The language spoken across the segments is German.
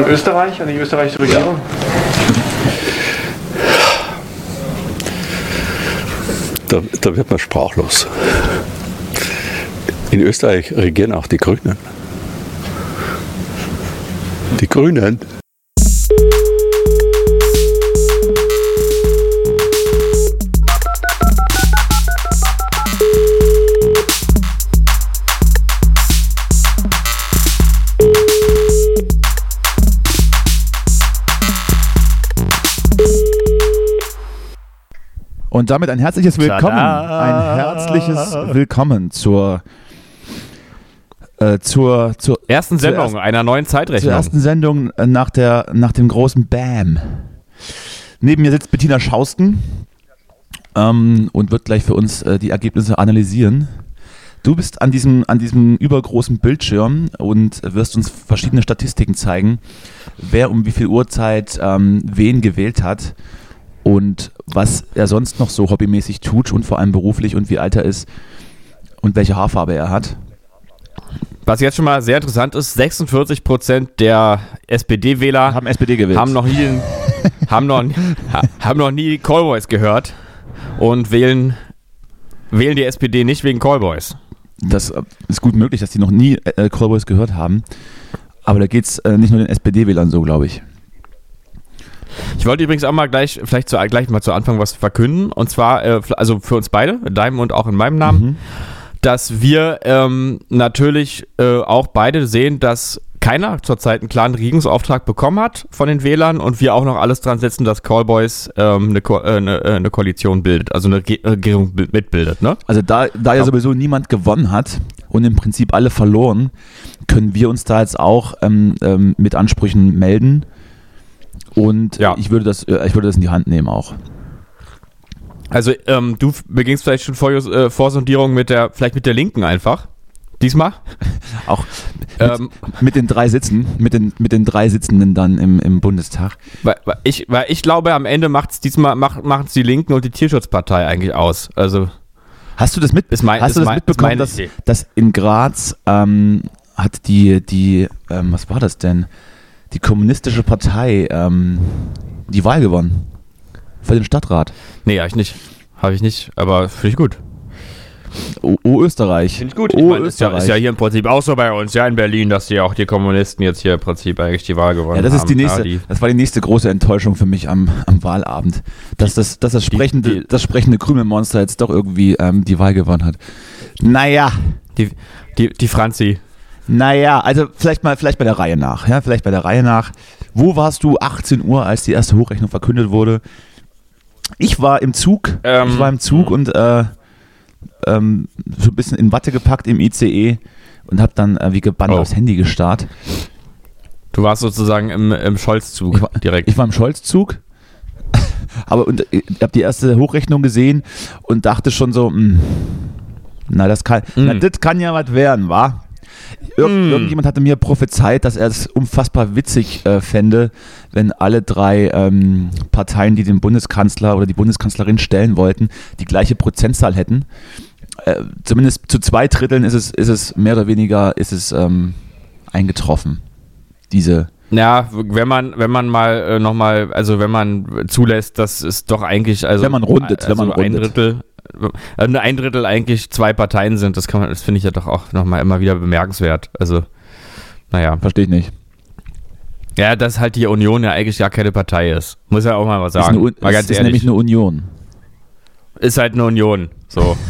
an Österreich, an die österreichische Regierung? Da, da wird man sprachlos. In Österreich regieren auch die Grünen. Die Grünen. Und damit ein herzliches Willkommen. Ein herzliches Willkommen zur, äh, zur, zur Ersten zur Sendung ersten- einer neuen zur Zeitrechnung. ersten Sendung äh, nach, der, nach dem großen Bam. Neben mir sitzt Bettina Schausten ähm, und wird gleich für uns äh, die Ergebnisse analysieren. Du bist an diesem, an diesem übergroßen Bildschirm und wirst uns verschiedene Statistiken zeigen, wer um wie viel Uhrzeit ähm, wen gewählt hat und was er sonst noch so hobbymäßig tut und vor allem beruflich und wie alt er ist und welche Haarfarbe er hat. Was jetzt schon mal sehr interessant ist, 46% der SPD-Wähler Haben SPD gewählt. haben noch nie, haben noch, ha- haben noch nie Callboys gehört und wählen, wählen die SPD nicht wegen Callboys. Das äh, ist gut möglich, dass die noch nie äh, Callboys gehört haben. Aber da geht es äh, nicht nur den SPD-Wählern so, glaube ich. Ich wollte übrigens auch mal gleich, vielleicht zu, gleich mal zu Anfang was verkünden. Und zwar, äh, also für uns beide, in deinem und auch in meinem Namen, Mhm. dass wir ähm, natürlich äh, auch beide sehen, dass keiner zurzeit einen klaren Regierungsauftrag bekommen hat von den Wählern und wir auch noch alles dran setzen, dass Callboys ähm, eine, Ko äh, eine, äh, eine Koalition bildet, also eine Ge Regierung bi- mitbildet. Ne? Also da, da ja sowieso niemand gewonnen hat und im Prinzip alle verloren, können wir uns da jetzt auch ähm, ähm, mit Ansprüchen melden. Und Ja. ich, würde das, äh, ich würde das in die Hand nehmen auch. Also ähm, du begingst vielleicht schon Vor äh, Vorsondierung mit der, vielleicht mit der Linken einfach. Diesmal. Auch mit, Ähm, mit den drei Sitzen, mit den, mit den drei Sitzenden dann im, im Bundestag. weil, weil, ich, weil ich glaube, am Ende macht es diesmal macht, machen's die Linken und die Tierschutzpartei eigentlich aus. Also Hast du das, mit, mein- hast du das mein- mitbekommen, dass, dass in Graz ähm, hat die, die ähm, was war das denn? Die kommunistische Partei ähm, die Wahl gewonnen. Für den Stadtrat. nee, habe ich nicht. Habe ich nicht, aber finde ich gut. O, o Österreich. Finde ich gut. O Ich mein, ist, ja, Österreich. ist ja hier im Prinzip auch so bei uns, ja in Berlin, dass die auch die Kommunisten jetzt hier im Prinzip eigentlich die Wahl gewonnen Ja, das haben. ist die nächste, Ja, die, das war die nächste große Enttäuschung für mich am, am Wahlabend, dass das, dass das sprechende, die- das sprechende Krümelmonster jetzt doch irgendwie ähm, die Wahl gewonnen hat. Naja, die, die, die Franzi. Naja, also vielleicht mal, vielleicht bei der Reihe nach, ja, vielleicht bei der Reihe nach. Wo warst du 18 Uhr, als die erste Hochrechnung verkündet wurde? Ich war im Zug, Ähm, ich war im Zug und äh, ähm, so ein bisschen in Watte gepackt im ICE und habe dann äh, wie gebannt Oh. aufs Handy gestarrt. Du warst sozusagen im, im Scholz-Zug Ich war- direkt. Ich war im Scholz-Zug, aber und, ich habe die erste Hochrechnung gesehen und dachte schon so, mh, na das kann, na, Mm. das kann ja was werden, wa? Ir Mm. Irgendjemand hatte mir prophezeit, dass er es unfassbar witzig äh, fände, wenn alle drei ähm, Parteien, die den Bundeskanzler oder die Bundeskanzlerin stellen wollten, die gleiche Prozentzahl hätten. Äh, zumindest zu zwei Dritteln ist es, ist es mehr oder weniger ist es ähm, eingetroffen. Diese ja, wenn man, wenn man mal äh, nochmal, also wenn man zulässt, dass es doch eigentlich, also Wenn man rundet, wenn man ein rundet. Drittel, äh, ein Drittel eigentlich zwei Parteien sind, das kann man, das finde ich ja doch auch nochmal immer wieder bemerkenswert. Also, naja. verstehe ich nicht. Ja, dass halt die Union ja eigentlich gar keine Partei ist. Muss ja auch mal was Ist, sagen. eine, Un- mal ist ehrlich. nämlich eine Union. ist halt eine Union. So.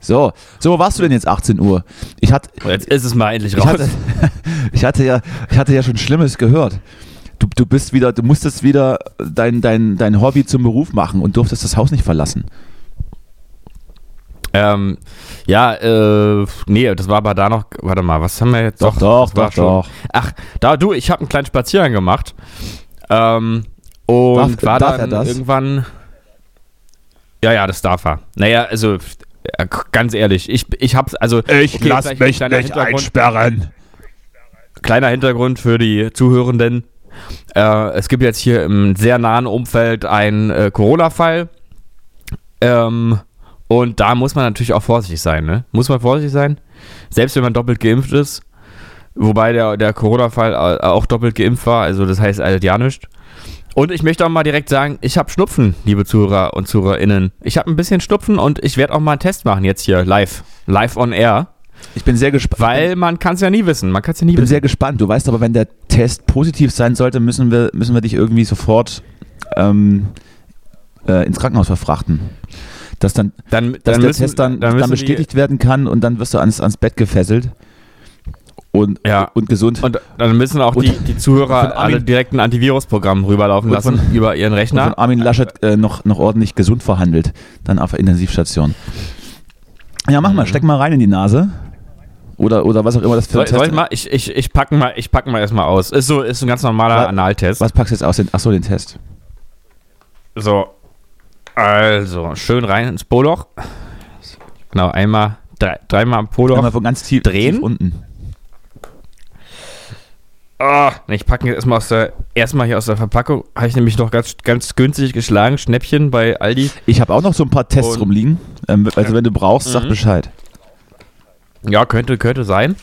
So, so wo warst du denn jetzt 18 Uhr? Ich hatte, Jetzt ist es mal endlich ich raus. hatte, ich hatte ja, ich hatte ja schon Schlimmes gehört. Du, du bist wieder, du musstest wieder dein, dein, dein Hobby zum Beruf machen und durftest das Haus nicht verlassen. Ähm, ja, äh, nee, das war aber da noch, warte mal, was haben wir jetzt? Doch, doch, war doch, doch. Ach, da, du, ich habe einen kleinen Spaziergang gemacht. Ähm, und Darf- war darf dann er das? irgendwann. Ja, ja, das darf er. Naja, also, ganz ehrlich, ich, ich hab's, also. okay, vielleicht ein kleiner Hintergrund- einsperren. Kleiner Hintergrund für die Zuhörenden. Äh, es gibt jetzt hier im sehr nahen Umfeld einen äh, Corona-Fall. Ähm, und da muss man natürlich auch vorsichtig sein, ne? Muss man vorsichtig sein. Selbst wenn man doppelt geimpft ist. Wobei der, der Corona-Fall äh, auch doppelt geimpft war, also das heißt halt ja nichts. Und ich möchte auch mal direkt sagen, ich habe Schnupfen, liebe Zuhörer und ZuhörerInnen. Ich habe ein bisschen Schnupfen und ich werde auch mal einen Test machen jetzt hier live. Live on air. Ich bin sehr gespannt. Weil man kann es ja nie wissen. Man kann es ja nie Ich bin wissen. sehr gespannt. Du weißt aber, wenn der Test positiv sein sollte, müssen wir, müssen wir dich irgendwie sofort ähm, äh, ins Krankenhaus verfrachten. Dass dann, Dann, dass dann der müssen, Test dann, dann, müssen bestätigt werden kann und dann wirst du ans, ans Bett gefesselt und, Ja. und gesund. Und dann müssen auch die, die Zuhörer alle direkt ein Antivirusprogramm rüberlaufen lassen von- über ihren und von Rechner. Armin Laschet äh, noch, noch ordentlich gesund verhandelt. Dann auf der Intensivstation. Ja, mach mal, steck mal rein in die Nase. Oder, oder was auch immer das für ein Test ich mal? Ich, ich, ich packe mal, ich pack mal erstmal aus. Ist so, ist ein ganz normaler Was- Analtest. Was packst du jetzt aus? Den, achso, den Test. So. Also, schön rein ins Poloch. Genau, einmal, drei, dreimal am Poloch. Einmal von ganz tief, drehen. tief unten. Ah, ich packe jetzt erstmal aus der, erstmal hier aus der Verpackung. Habe ich nämlich noch ganz, ganz günstig geschlagen. Schnäppchen bei Aldi. Ich habe auch noch so ein paar Tests Und- rumliegen. Ähm, also wenn du brauchst, sag Mhm. Bescheid. Ja, könnte, könnte sein.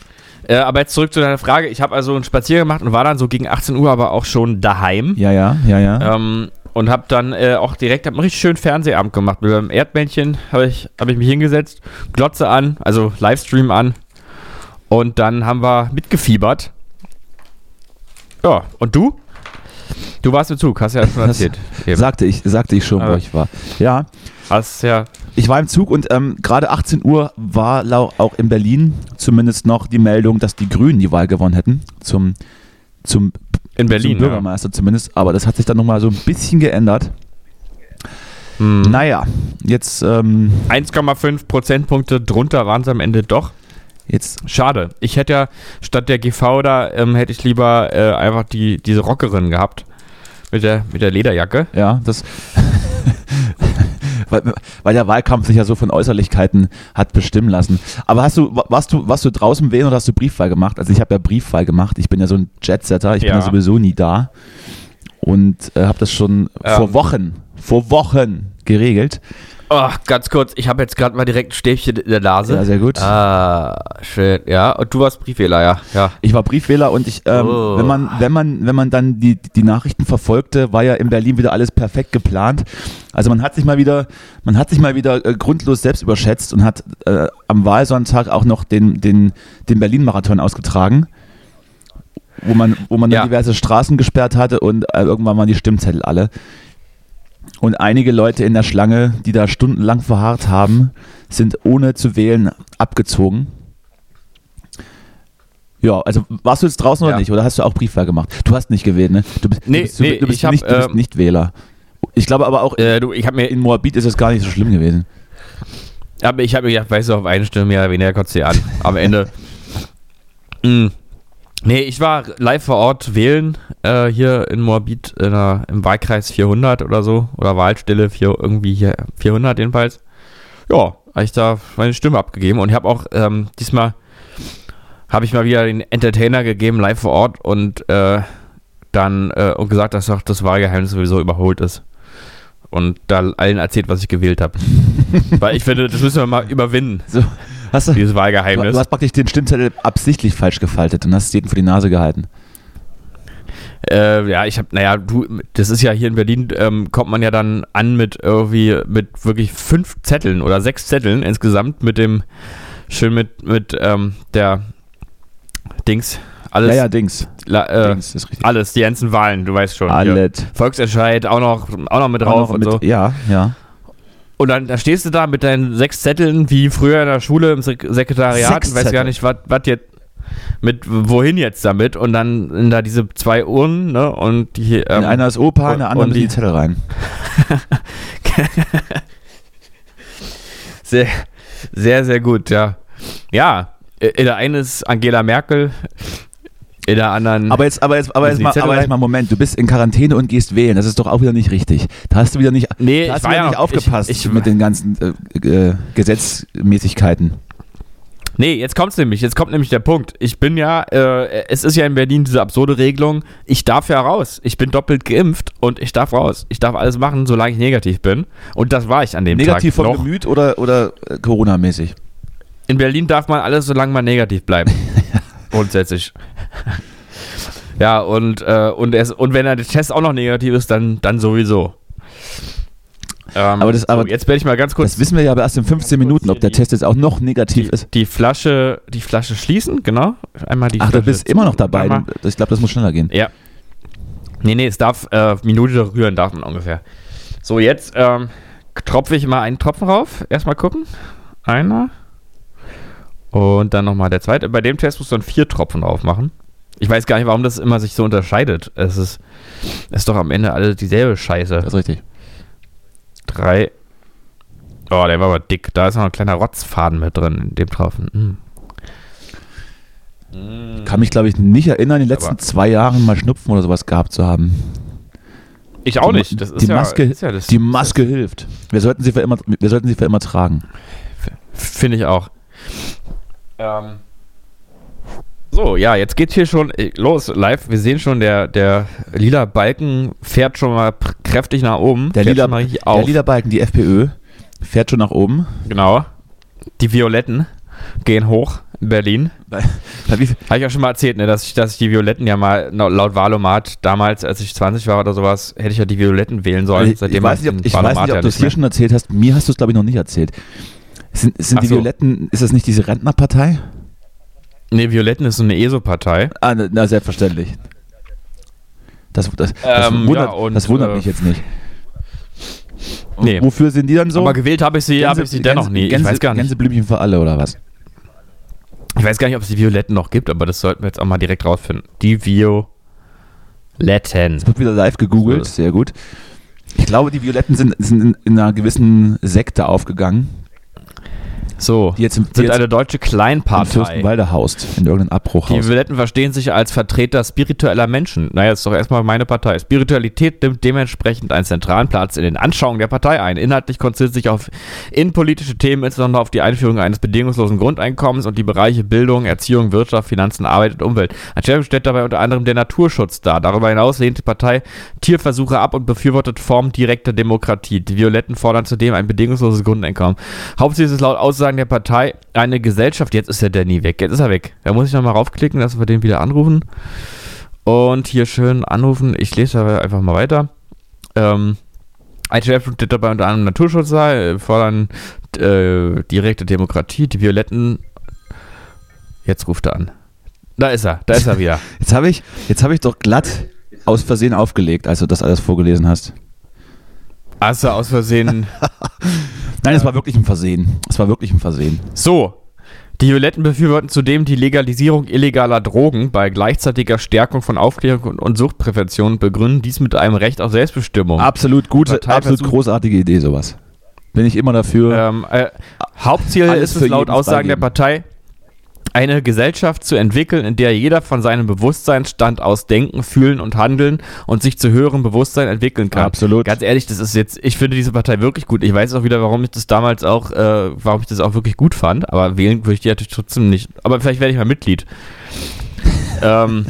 Äh, aber jetzt zurück zu deiner Frage. Ich habe also einen Spaziergang gemacht und war dann so gegen 18 Uhr aber auch schon daheim. Ja, ja, ja, ja. Ähm, und habe dann äh, auch direkt hab einen richtig schönen Fernsehabend gemacht. Mit einem Erdmännchen habe ich, hab ich mich hingesetzt, Glotze an, also Livestream an. Und dann haben wir mitgefiebert. Ja, und du? Du warst im Zug, hast ja schon erzählt. Eben. sagte ich, sagte ich schon, wo ich war. Ja, Hast ja. ich war im Zug und ähm, gerade 18 Uhr war auch in Berlin zumindest noch die Meldung, dass die Grünen die Wahl gewonnen hätten zum, zum, In Berlin. zum Bürgermeister zumindest. Aber das hat sich dann nochmal so ein bisschen geändert. Ja. Hm. Naja, jetzt, ähm, 1,5 Prozentpunkte drunter waren es am Ende doch. Jetzt Schade. Ich hätte ja statt der GV da, ähm, hätte ich lieber äh, einfach die, diese Rockerin gehabt. Mit der, mit der Lederjacke. Ja, das. weil, weil der Wahlkampf sich ja so von Äußerlichkeiten hat bestimmen lassen. Aber hast du, wa- warst du, warst du draußen wählen oder hast du Briefwahl gemacht? Also ich habe ja Briefwahl gemacht. Ich bin ja so ein Jetsetter. Ich bin Ja. ja sowieso nie da. Und äh, habe das schon Ähm. vor Wochen, vor Wochen geregelt. Oh, ganz kurz, ich habe jetzt gerade mal direkt ein Stäbchen in der Nase. Ja, sehr gut. Ah, schön. Ja, und du warst Briefwähler, ja. ja. Ich war Briefwähler und ich, ähm, Oh. wenn man, wenn man, wenn man dann die, die Nachrichten verfolgte, war ja in Berlin wieder alles perfekt geplant. Also man hat sich mal wieder, man hat sich mal wieder äh, grundlos selbst überschätzt und hat äh, am Wahlsonntag auch noch den, den, den Berlin-Marathon ausgetragen. Wo man, wo man dann Ja. diverse Straßen gesperrt hatte und äh, irgendwann waren die Stimmzettel alle. Und einige Leute in der Schlange, die da stundenlang verharrt haben, sind ohne zu wählen abgezogen. Ja, also warst du jetzt draußen oder Ja. nicht? Oder hast du auch Briefwahl gemacht? Du hast nicht gewählt, ne? Du bist, Nee, du bist, du, nee, du bist, ich hab, nicht, du bist ähm, nicht Wähler. Ich glaube aber auch Äh, du, ich habe mir, in Moabit ist es gar nicht so schlimm gewesen. aber ich habe mir gedacht, weißt du, auf eine Stimme mehr oder weniger kotzt sie an. Am Ende. Mm. Nee, ich war live vor Ort wählen, äh, hier in Moabit, in der, im Wahlkreis 400 oder so, oder Wahlstelle 4, irgendwie hier 400 jedenfalls. Ja, habe ich da meine Stimme abgegeben und ich habe auch ähm, diesmal habe ich mal wieder den Entertainer gegeben, live vor Ort und äh, dann äh, und gesagt, dass doch das Wahlgeheimnis sowieso überholt ist. Und da allen erzählt, was ich gewählt habe. Weil ich finde, das müssen wir mal überwinden, So, hast du, dieses du, Wahlgeheimnis. du hast praktisch den Stimmzettel absichtlich falsch gefaltet und hast es jedem vor die Nase gehalten. Äh, ja, ich habe, naja, du, das ist ja hier in Berlin, ähm, kommt man ja dann an mit irgendwie, mit wirklich fünf Zetteln oder sechs Zetteln insgesamt mit dem, schön mit, mit ähm, der Dings, alles, ja, ja, Dings. la, äh, Dings ist richtig. alles, die ganzen Wahlen, du weißt schon. Alles. Volksentscheid auch noch, auch noch mit drauf Auch noch und mit- so. Ja, ja. Und dann da stehst du da mit deinen sechs Zetteln, wie früher in der Schule im Sek Sekretariat, Sechs und weißt Zettel? gar nicht, was jetzt, mit wohin jetzt damit und dann sind da diese zwei Urnen, ne, und die, ähm, in einer ist Opa, in der anderen die die- Zettel rein. Sehr, sehr, sehr gut, ja. Ja, in der einen ist Angela Merkel, in der anderen. Aber jetzt, aber jetzt, aber jetzt mal, aber jetzt mal Moment, du bist in Quarantäne und gehst wählen. Das ist doch auch wieder nicht richtig. Da hast du wieder nicht, nee, da hast du wieder ja nicht aufgepasst Ich, ich, mit den ganzen äh, äh, Gesetzmäßigkeiten. nee, jetzt kommt's nämlich, jetzt kommt nämlich der Punkt. Ich bin ja, äh, es ist ja in Berlin diese absurde Regelung, ich darf ja raus. Ich bin doppelt geimpft und ich darf raus. Ich darf alles machen, solange ich negativ bin. Und das war ich an dem Negativ Tag vom noch. Gemüt oder, oder äh, Corona-mäßig? In Berlin darf man alles, solange man negativ bleibt. Grundsätzlich. ja, und, äh, und, es, und wenn der Test auch noch negativ ist, dann, dann sowieso. Ähm, Aber das- aber- so, jetzt werde ich mal ganz kurz Das wissen wir ja aber erst in 15 Minuten, ob der Test jetzt auch noch negativ ist. die Flasche, die Flasche schließen, genau. Einmal die Ach, du Flasche bist immer noch dabei. Einmal- Ich glaube, das muss schneller gehen. Ja. Nee, nee, es darf, äh, Minute rühren darf man ungefähr. So, jetzt ähm, tropfe ich mal einen Tropfen rauf. Erstmal gucken. Einer. Und dann nochmal der zweite. Bei dem Test musst du dann vier Tropfen drauf machen. Ich weiß gar nicht, warum das immer sich so unterscheidet. Es ist, es ist doch am Ende alle dieselbe Scheiße. Das ist richtig. Drei. Oh, der war aber dick. Da ist noch ein kleiner Rotzfaden mit drin in dem Tropfen. Mm. Kann mich, glaube ich, nicht erinnern, in den letzten Aber- zwei Jahren mal Schnupfen oder sowas gehabt zu haben. Ich auch Die- nicht. Das ist die ja, Maske- ist ja das, Die Maske hilft. Wir sollten sie für immer, wir sollten sie für immer tragen. Finde ich auch. Ähm. So, ja, jetzt geht hier schon äh, los, live. Wir sehen schon, der, der lila Balken fährt schon mal kräftig nach oben. Der lila, der lila Balken, die FPÖ, fährt schon nach oben. Genau. Die Violetten gehen hoch in Berlin. Habe ich auch schon mal erzählt, ne, dass ich, dass ich die Violetten ja mal laut Wahlomat damals, als ich 20 war oder sowas, hätte ich ja die Violetten wählen sollen. ich, ich weiß nicht, ob, ich weiß nicht, ob du es hier schon erzählt hast. Mir hast du es, glaube ich, noch nicht erzählt. Sind, sind die so. Violetten, ist das nicht diese Rentnerpartei? Nee, Violetten ist so eine ESO-Partei. Ah, na, na selbstverständlich. Das, das, das Ähm, wundert, ja, und, das wundert äh, mich jetzt nicht. Nee. Wofür sind die dann so? Aber gewählt habe ich sie, habe ich sie dennoch nie. Gänse, ich weiß gar nicht. Gänseblümchen für alle oder was? Ich weiß gar nicht, ob es die Violetten noch gibt, aber das sollten wir jetzt auch mal direkt rausfinden. Die Violetten. Wird wieder live gegoogelt, sehr gut. Ich glaube, die Violetten sind, sind in, in einer gewissen Sekte aufgegangen, So, die jetzt im, die sind jetzt eine deutsche Kleinpartei. Fürstenwalde haust, in irgendeinem Die Abbruchhaus. Violetten verstehen sich als Vertreter spiritueller Menschen. Naja, ist doch erstmal meine Partei. Spiritualität nimmt dementsprechend einen zentralen Platz in den Anschauungen der Partei ein. Inhaltlich konzentriert sich auf innenpolitische Themen, insbesondere auf die Einführung eines bedingungslosen Grundeinkommens und die Bereiche Bildung, Erziehung, Wirtschaft, Finanzen, Arbeit und Umwelt. An Schwerpunkt stellt dabei unter anderem der Naturschutz dar. Darüber hinaus lehnt die Partei Tierversuche ab und befürwortet Formen direkter Demokratie. Die Violetten fordern zudem ein bedingungsloses Grundeinkommen. Hauptsächlich ist es laut Aussagen der Partei eine Gesellschaft. Jetzt ist der Danny weg. Jetzt ist er weg. Da muss ich nochmal raufklicken, dass wir den wieder anrufen. Und hier schön anrufen. Ich lese einfach mal weiter. Ähm, Schwerpunkt steht dabei unter anderem Naturschutz dar, äh, fordern äh, direkte Demokratie. Die Violetten. Jetzt ruft er an. Da ist er, da ist er wieder. Jetzt habe ich, jetzt habe ich doch glatt aus Versehen aufgelegt, als du das alles vorgelesen hast. Hast du aus Versehen. Nein, es war wirklich ein Versehen. Es war wirklich ein Versehen. So. Die Violetten befürworten zudem die Legalisierung illegaler Drogen bei gleichzeitiger Stärkung von Aufklärung und- Suchtprävention und begründen dies mit einem Recht auf Selbstbestimmung. Absolut gute, absolut großartige Idee, sowas. Bin ich immer dafür. Ähm, äh, Hauptziel ist es laut Aussagen der freigeben. Partei, eine Gesellschaft zu entwickeln, in der jeder von seinem Bewusstseinsstand aus denken, fühlen und handeln und sich zu höherem Bewusstsein entwickeln kann. Absolut. Ganz ehrlich, das ist jetzt, ich finde diese Partei wirklich gut. Ich weiß auch wieder, warum ich das damals auch, äh, warum ich das auch wirklich gut fand, aber wählen würde ich die natürlich trotzdem nicht. Aber vielleicht werde ich mal Mitglied. ähm,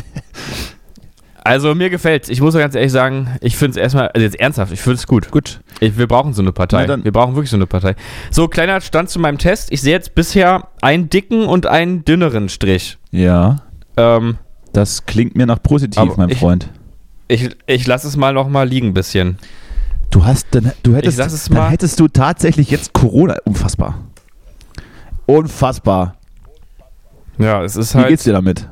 also mir gefällt's. Ich muss ganz ehrlich sagen, ich finde es erstmal, also jetzt ernsthaft, ich finde es gut. Gut. Ich, wir brauchen so eine Partei. Wir brauchen wirklich so eine Partei. So, kleiner Stand zu meinem Test. Ich sehe jetzt bisher einen dicken und einen dünneren Strich. Ja, Ähm, das klingt mir nach positiv, mein ich- Freund. ich ich lasse es mal noch mal liegen ein bisschen. Du hast, dann, du hättest, es dann mal. hättest du tatsächlich jetzt Corona. Unfassbar. Unfassbar. Ja, es ist Wie halt. geht's dir damit?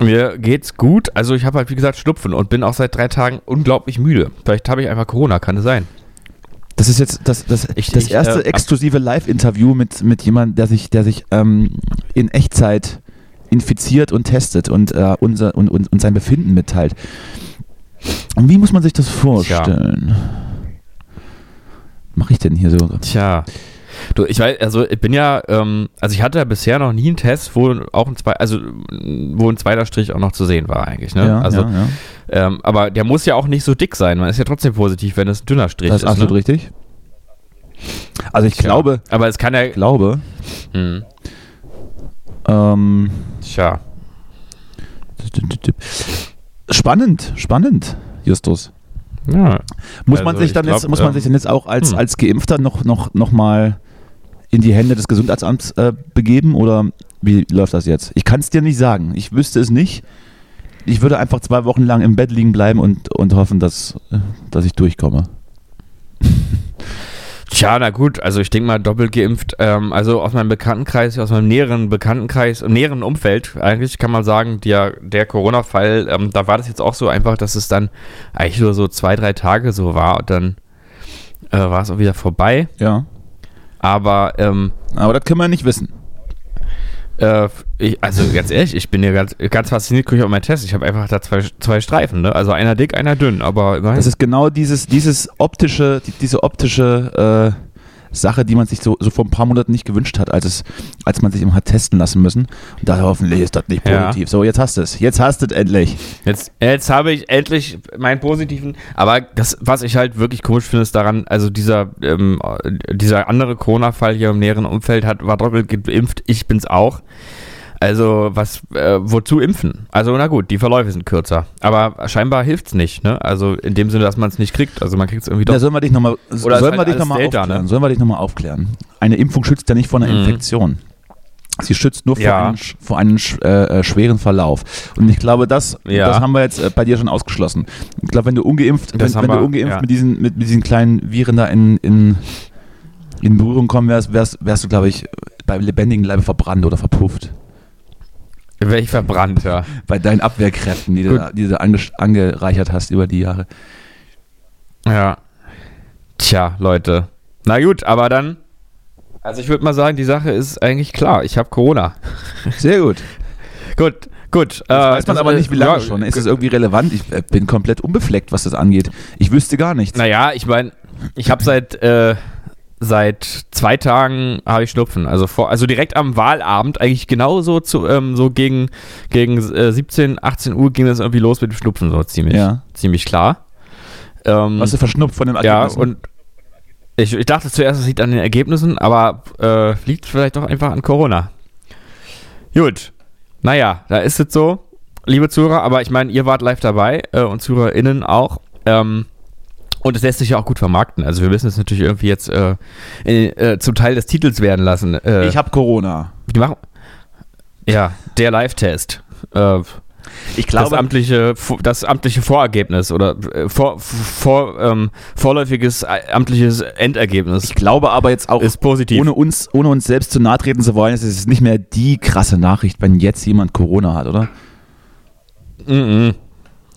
Mir geht's gut. Also ich habe halt wie gesagt Schnupfen und bin auch seit drei Tagen unglaublich müde. Vielleicht habe ich einfach Corona, kann es sein. Das ist jetzt das, das, Ich- das ich, erste äh, exklusive Live-Interview mit, mit jemandem, der sich, der sich ähm, in Echtzeit infiziert und testet und, äh, unser, und, und, und sein Befinden mitteilt. Und wie muss man sich das vorstellen? Mache ich denn hier so? Tja. Du, ich weiß, also ich bin ja, ähm, also ich hatte ja bisher noch nie einen Test, wo auch ein zwei, also wo ein zweiter Strich auch noch zu sehen war eigentlich. Ne? Ja, also, ja, ja. Ähm, aber der muss ja auch nicht so dick sein. Man ist ja trotzdem positiv, wenn es ein dünner Strich Das ist ist. absolut ne? richtig. Also ich Tja. glaube, Aber es kann ja. glaube, Hm, ähm, tja. spannend, spannend, Justus. Ja. Muss man Also sich ich dann glaub, jetzt, muss man ähm, sich dann jetzt auch als, hm. als Geimpfter noch, noch, noch mal in die Hände des Gesundheitsamts äh, begeben oder Wie läuft das jetzt? Ich kann es dir nicht sagen. Ich wüsste es nicht. Ich würde einfach zwei Wochen lang im Bett liegen bleiben und, und hoffen, dass, äh, dass ich durchkomme. Tja, na gut, also ich denke mal doppelt geimpft, ähm, also aus meinem Bekanntenkreis, aus meinem näheren Bekanntenkreis, im näheren Umfeld, eigentlich kann man sagen, der, der Corona-Fall, ähm, da war das jetzt auch so einfach, dass es dann eigentlich nur so zwei, drei Tage so war und dann äh, war es auch wieder vorbei. Ja. Aber ähm, Aber das können wir nicht wissen. Äh, ich, also ganz ehrlich, ich bin ja ganz, ganz fasziniert, gucke ich auf meinen Test. Ich habe einfach da zwei, zwei Streifen, ne? Also einer dick, einer dünn, aber immerhin. Das ist genau dieses, dieses optische, die, diese optische äh, Sache, die man sich so, so vor ein paar Monaten nicht gewünscht hat, als, es, als man sich immer hat testen lassen müssen. Und da hoffentlich ist das nicht Ja. positiv. So, jetzt hast du es. Jetzt hast du es endlich. Jetzt, jetzt habe ich endlich meinen positiven, aber das, was ich halt wirklich komisch finde, ist daran, also dieser, ähm, dieser andere Corona-Fall hier im näheren Umfeld hat, war doppelt geimpft, ich bin's auch. Also, was, äh, wozu impfen? Also, na gut, die Verläufe sind kürzer. Aber scheinbar hilft's nicht, ne? Also, in dem Sinne, dass man es nicht kriegt. Also, man kriegt es irgendwie doch. Ja, sollen wir dich nochmal sollen wir halt dich noch mal Delta, aufklären? ne? Sollen wir dich nochmal aufklären? Eine Impfung schützt ja nicht vor einer Mhm. Infektion. Sie schützt nur vor Ja. einem, vor einem sch- äh, äh, schweren Verlauf. Und ich glaube, das, Ja. das haben wir jetzt äh, bei dir schon ausgeschlossen. Ich glaube, wenn du ungeimpft, wenn, wenn du ungeimpft ja. mit, diesen, mit, mit diesen kleinen Viren da in, in, in Berührung kommen wärst, wärst, wärst du, glaube ich, bei lebendigen Leibe verbrannt oder verpufft. Wäre ich verbrannt, ja. Bei deinen Abwehrkräften, die du, Gut. da- die du ange, angereichert hast über die Jahre. Ja. Tja, Leute. Na gut, aber dann. Also ich würde mal sagen, die Sache ist eigentlich klar. Ich habe Corona. Sehr gut. Gut, gut. Das weiß man das- aber nicht, wie lange ja, schon. Ist es irgendwie relevant? Ich äh, bin komplett unbefleckt, was das angeht. Ich wüsste gar nichts. Naja, ich meine, ich habe seit, äh, seit zwei Tagen habe ich Schnupfen. Also, vor, also direkt am Wahlabend, eigentlich genauso zu, ähm, so gegen, gegen äh, 17, 18 Uhr ging das irgendwie los mit dem Schnupfen, so ziemlich, Ja. ziemlich klar. Ähm, Warst du verschnupft von den ja, Ergebnissen? und ich, ich dachte zuerst, es liegt an den Ergebnissen, aber äh, liegt vielleicht doch einfach an Corona. Gut. Naja, da ist es so, liebe Zuhörer, aber ich meine, ihr wart live dabei äh, und ZuhörerInnen auch. Ähm, und es lässt sich ja auch gut vermarkten. Also wir müssen es natürlich irgendwie jetzt äh, in, äh, zum Teil des Titels werden lassen. Äh, ich habe Corona. die machen, ja, der Live-Test. Äh, Ich das glaube, amtliche, das amtliche Vorergebnis oder äh, vor, vor, ähm, vorläufiges äh, amtliches Endergebnis ich glaube aber jetzt auch, ist positiv. ohne uns, ohne uns selbst zu nahe treten zu wollen, ist es nicht mehr die krasse Nachricht, wenn jetzt jemand Corona hat, oder? Mhm.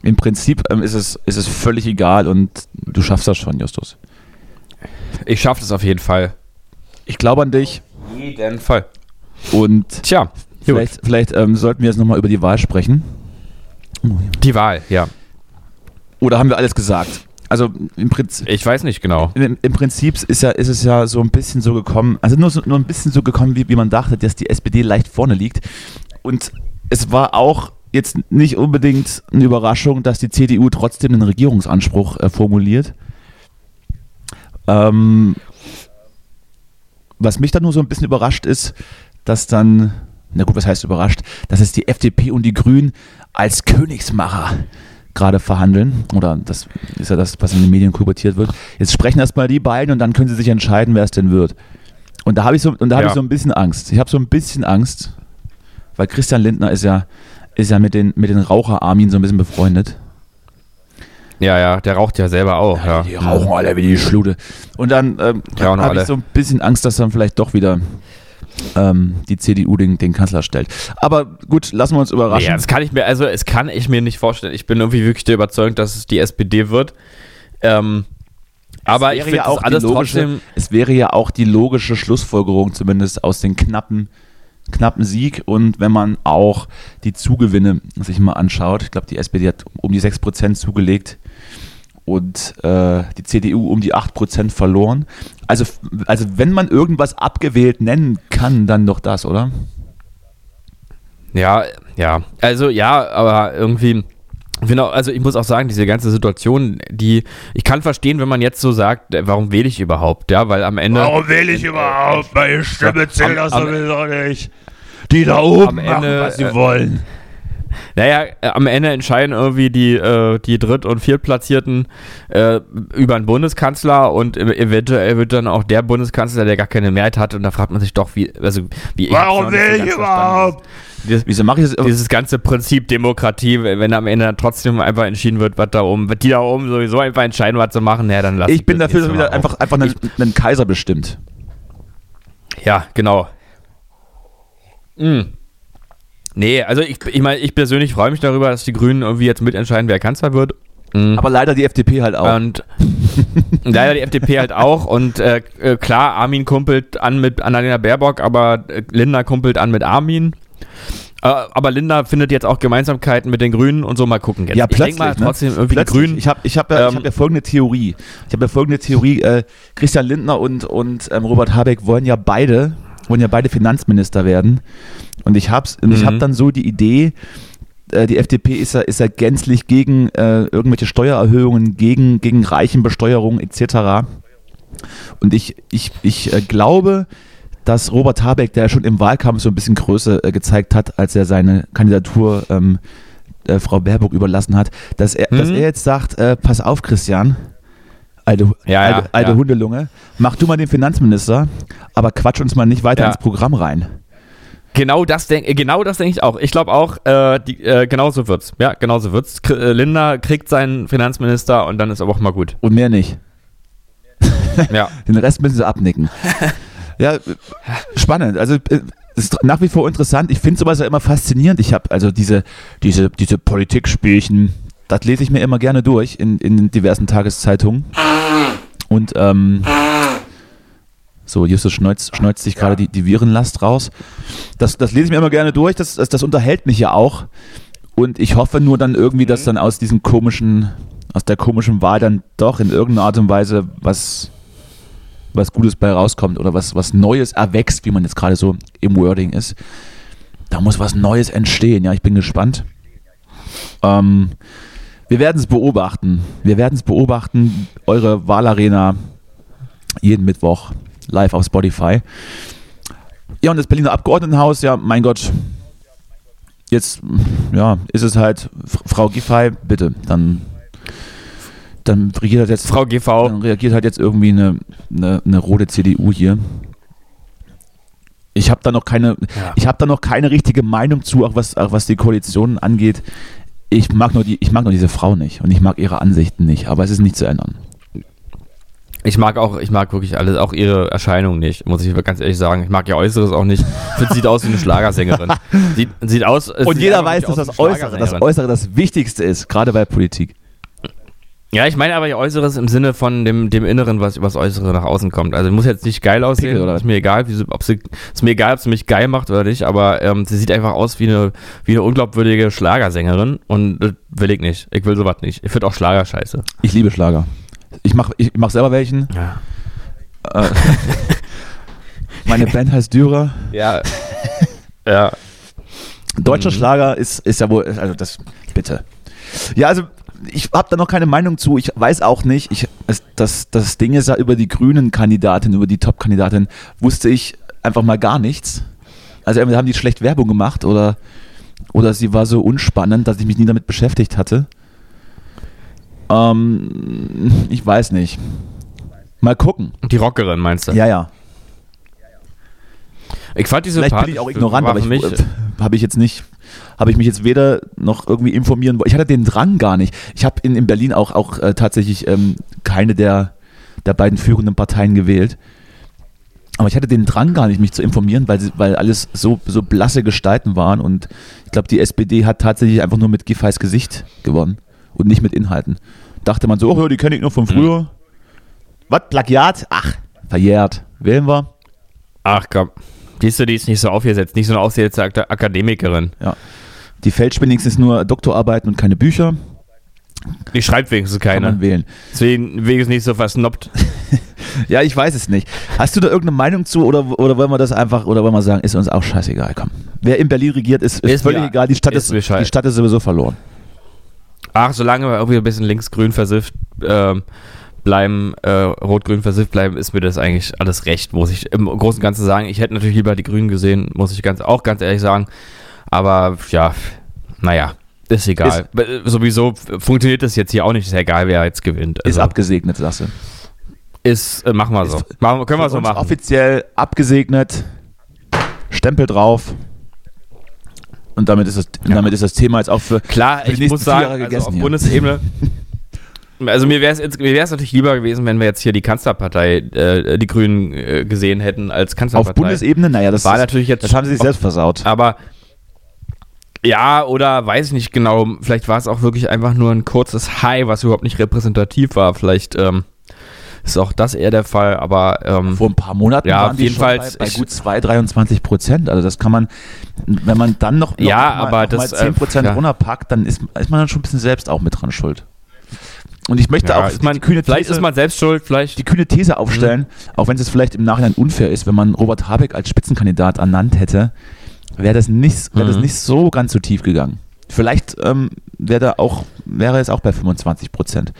Im Prinzip ähm, ist, es, ist es völlig egal und du schaffst das schon, Justus. Ich schaffe das auf jeden Fall. Ich glaube an dich Jeden Fall. und Tja, gut. vielleicht, vielleicht ähm, sollten wir jetzt nochmal über die Wahl sprechen. die Wahl, ja. Oder haben wir alles gesagt? Also im Prinzip, Ich weiß nicht genau. Im, Im Prinzip ist, ja, ist es ja so ein bisschen so gekommen, also nur, so, nur ein bisschen so gekommen, wie, wie man dachte, dass die SPD leicht vorne liegt. Und es war auch jetzt nicht unbedingt eine Überraschung, dass die CDU trotzdem einen Regierungsanspruch äh, formuliert. Ähm, was mich dann nur so ein bisschen überrascht ist, dass dann, na gut, was heißt überrascht, dass es die FDP und die Grünen als Königsmacher gerade verhandeln. Oder das ist ja das, was in den Medien kolportiert wird. Jetzt sprechen erstmal die beiden und dann können sie sich entscheiden, wer es denn wird. Und da habe ich, so, und da hab Ja. ich so ein bisschen Angst. Ich habe so ein bisschen Angst, weil Christian Lindner ist ja, ist ja mit den, mit den Raucherarmien so ein bisschen befreundet. Ja, ja, der raucht ja selber auch. Ja. Die rauchen alle wie die Schlude. Und dann ähm, habe ich so ein bisschen Angst, dass dann vielleicht doch wieder ähm, die CDU den, den Kanzler stellt. Aber gut, lassen wir uns überraschen. Ja, das kann ich mir, also es kann ich mir nicht vorstellen. Ich bin irgendwie wirklich der Überzeugung, dass es die SPD wird. Ähm, aber ich finde ja auch alles logische, trotzdem. es wäre ja auch die logische Schlussfolgerung, zumindest aus den knappen, knappen Sieg und wenn man auch die Zugewinne sich mal anschaut. Ich glaube, die SPD hat um die 6% zugelegt und äh, die CDU um die 8% verloren. Also, also wenn man irgendwas abgewählt nennen kann, dann doch das, oder? Ja, ja. Also ja, aber irgendwie. Genau, also ich muss auch sagen, diese ganze Situation, die, ich kann verstehen, wenn man jetzt so sagt, äh, warum wähle ich überhaupt, ja, weil am Ende. will ich überhaupt? Meine Stimme zählt das sowieso nicht. Die da oben machen, was sie äh, wollen. Naja, äh, am Ende entscheiden irgendwie die, äh, die Dritt- und Viertplatzierten äh, über einen Bundeskanzler und ev- eventuell wird dann auch der Bundeskanzler, der gar keine Mehrheit hat, und da fragt man sich doch, wie, also, wie Warum will ich überhaupt? Dieses, Wieso mache ich das? dieses ganze Prinzip Demokratie, wenn am Ende dann trotzdem einfach entschieden wird, was da oben, die da oben sowieso einfach entscheiden, was zu machen, naja, dann lass Ich bin das dafür, dass wieder einfach, einfach einen, einen Kaiser bestimmt. Ja, genau. Mm. Nee, also ich, ich meine, ich persönlich freue mich darüber, dass die Grünen irgendwie jetzt mitentscheiden, wer Kanzler wird. Mm. Aber leider die FDP halt auch. Und leider die FDP halt auch. Und äh, äh, klar, Armin kumpelt an mit Annalena Baerbock, aber äh, Linda kumpelt an mit Armin. Äh, aber Linda findet jetzt auch Gemeinsamkeiten mit den Grünen und so mal gucken. Jetzt. Ja, ich plötzlich. mal ne? trotzdem irgendwie plötzlich. die Grünen. Ich habe ich hab ja, ich Ähm, hab ja folgende Theorie. Ich habe ja folgende Theorie. Äh, Christian Lindner und, und ähm, Robert Habeck wollen ja beide wollen ja beide Finanzminister werden. Und ich hab's, und ich Mhm. habe dann so die Idee, äh, die FDP ist ja, ist ja gänzlich gegen äh, irgendwelche Steuererhöhungen, gegen, gegen Reichenbesteuerung etc. Und ich, ich, ich äh, glaube, dass Robert Habeck, der ja schon im Wahlkampf so ein bisschen Größe äh, gezeigt hat, als er seine Kandidatur ähm, äh, Frau Baerbock überlassen hat, dass er, dass Mhm. er jetzt sagt, äh, pass auf Christian, alte, Ja, ja, alte, alte ja. Hundelunge, mach du mal den Finanzminister, aber quatsch uns mal nicht weiter ins Programm rein. Genau das denke genau das denk ich auch. Ich glaube auch, äh, die, äh, genau so wird's. Ja, genau so wird's. K äh, Linda kriegt seinen Finanzminister und dann ist aber auch mal gut. Und mehr nicht. Ja. Den Rest müssen sie abnicken. ja, äh, spannend. Also äh, es ist nach wie vor interessant. Ich finde sowas ja immer faszinierend. Ich habe also diese, diese, diese Politikspielchen, das lese ich mir immer gerne durch in, in diversen Tageszeitungen. Und ähm, so, Justus schneuzt, schneuzt sich gerade die, die Virenlast raus. Das, das lese ich mir immer gerne durch. Das, das, das unterhält mich ja auch. Und ich hoffe nur dann irgendwie, dass dann aus diesem komischen, aus der komischen Wahl dann doch in irgendeiner Art und Weise was, was Gutes bei rauskommt oder was, was Neues erwächst, wie man jetzt gerade so im Wording ist. Da muss was Neues entstehen. Ja, ich bin gespannt. Ähm, wir werden es beobachten. Wir werden es beobachten. Eure Wahlarena jeden Mittwoch live auf Spotify. Ja, und das Berliner Abgeordnetenhaus, ja, mein Gott. Jetzt, ja, ist es halt Frau Giffey, bitte, dann, dann regiert halt jetzt Frau GV. dann reagiert halt jetzt irgendwie eine, eine, eine rote CDU hier. Ich habe da noch keine, Ja. ich habe da noch keine richtige Meinung zu, auch was, auch was die Koalition angeht. Ich mag nur die, ich mag nur diese Frau nicht und ich mag ihre Ansichten nicht, aber es ist nicht zu ändern. Ich mag auch, ich mag wirklich alles, auch ihre Erscheinung nicht, muss ich ganz ehrlich sagen. Ich mag ihr Äußeres auch nicht. Sie sieht aus wie eine Schlagersängerin. Sieht, sieht aus. Und sieht jeder weiß, dass das Äußere, das. Äußere das Wichtigste ist, gerade bei Politik. Ja, ich meine aber ihr Äußeres im Sinne von dem, dem Inneren, was übers Äußere nach außen kommt. Also muss jetzt nicht geil aussehen, Pickel, oder ist mir egal, wie sie, ob sie, ist mir egal, ob sie mich geil macht oder nicht, aber ähm, sie sieht einfach aus wie eine, wie eine unglaubwürdige Schlagersängerin und das will ich nicht. Ich will sowas nicht. Ich finde auch Schlager scheiße. Ich liebe Schlager. Ich mache ich mach selber welchen. Ja. Äh, meine Band heißt Dürer. Ja. ja. Deutscher Mhm. Schlager ist, ist ja wohl, also das, bitte. Ja, also ich habe da noch keine Meinung zu. Ich weiß auch nicht. Ich, es, das, das Ding ist ja über die grünen Kandidatin, über die Top-Kandidatin, wusste ich einfach mal gar nichts. Also entweder haben die schlecht Werbung gemacht oder, oder sie war so unspannend, dass ich mich nie damit beschäftigt hatte. Ähm, ich weiß nicht. Mal gucken. Die Rockerin meinst du? Ja, ja. Ich fand die Vielleicht bin ich auch ignorant, aber ich, habe ich jetzt nicht, habe ich mich jetzt weder noch irgendwie informieren wollen. Ich hatte den Drang gar nicht. Ich habe in, in Berlin auch, auch äh, tatsächlich ähm, keine der, der beiden führenden Parteien gewählt. Aber ich hatte den Drang gar nicht, mich zu informieren, weil, weil alles so, so blasse Gestalten waren. Und ich glaube, die SPD hat tatsächlich einfach nur mit Giffey's Gesicht gewonnen und nicht mit Inhalten. Dachte man so, oh, die kenne ich nur von früher. Was? Plagiat? Ach, verjährt. Wählen wir. Ach komm. Siehst du, die ist nicht so aufgesetzt, nicht so eine aufgesetzte Ak Akademikerin. Die fälscht wenigstens nur Doktorarbeiten und keine Bücher. Die schreibt wenigstens Kann man keine. wählen. Deswegen wenigstens nicht so versnoppt. Ja, ich weiß es nicht. Hast du da irgendeine Meinung zu oder, oder wollen wir das einfach, oder wollen wir sagen, ist uns auch scheißegal, komm. Wer in Berlin regiert, ist, ist, Ist völlig mir- egal, die Stadt ist ist, die Stadt ist sowieso verloren. Ach, solange wir irgendwie ein bisschen links-grün versifft ähm, bleiben, äh, rot-grün versifft bleiben, ist mir das eigentlich alles recht, muss ich im Großen und Ganzen sagen. Ich hätte natürlich lieber die Grünen gesehen, muss ich ganz, auch ganz ehrlich sagen. Aber ja, naja, ist egal. Äh, Sowieso funktioniert das jetzt hier auch nicht. Ist ja egal, wer jetzt gewinnt. Ist Also, abgesegnet, sagst du. ist äh, machen wir so. Ist- Machen, können wir so machen. Offiziell abgesegnet, Stempel drauf. Und damit ist das, und damit ist das Thema jetzt auch für. Klar, für die ich nächsten muss sagen, also auf. Bundesebene. Also mir wäre es mir wär's natürlich lieber gewesen, wenn wir jetzt hier die Kanzlerpartei, äh, die Grünen äh, gesehen hätten als Auf Kanzlerpartei. Bundesebene, naja, das, war ist, natürlich jetzt. das haben sie sich selbst versaut. Aber ja, oder weiß ich nicht genau. Vielleicht war es auch wirklich einfach nur ein kurzes High, was überhaupt nicht repräsentativ war. Vielleicht ähm, ist auch das eher der Fall. Aber ähm, Vor ein paar Monaten Ja, waren auf die jeden schon Fall. bei, bei gut 2, 23 Prozent. Also das kann man, wenn man dann noch, noch Ja, noch mal, aber noch mal das, 10 Prozent äh, runterpackt, dann ist, ist man dann schon ein bisschen selbst auch mit dran schuld. Und ich möchte ja, auch ist man, die kühne vielleicht These, ist man selbst schuld. Vielleicht die kühne These aufstellen, auch wenn es vielleicht im Nachhinein unfair ist, wenn man Robert Habeck als Spitzenkandidat ernannt hätte, wäre das nicht, wäre das Mhm. nicht so ganz so tief gegangen. Vielleicht ähm, wäre da auch, wäre es auch bei 25 Prozent.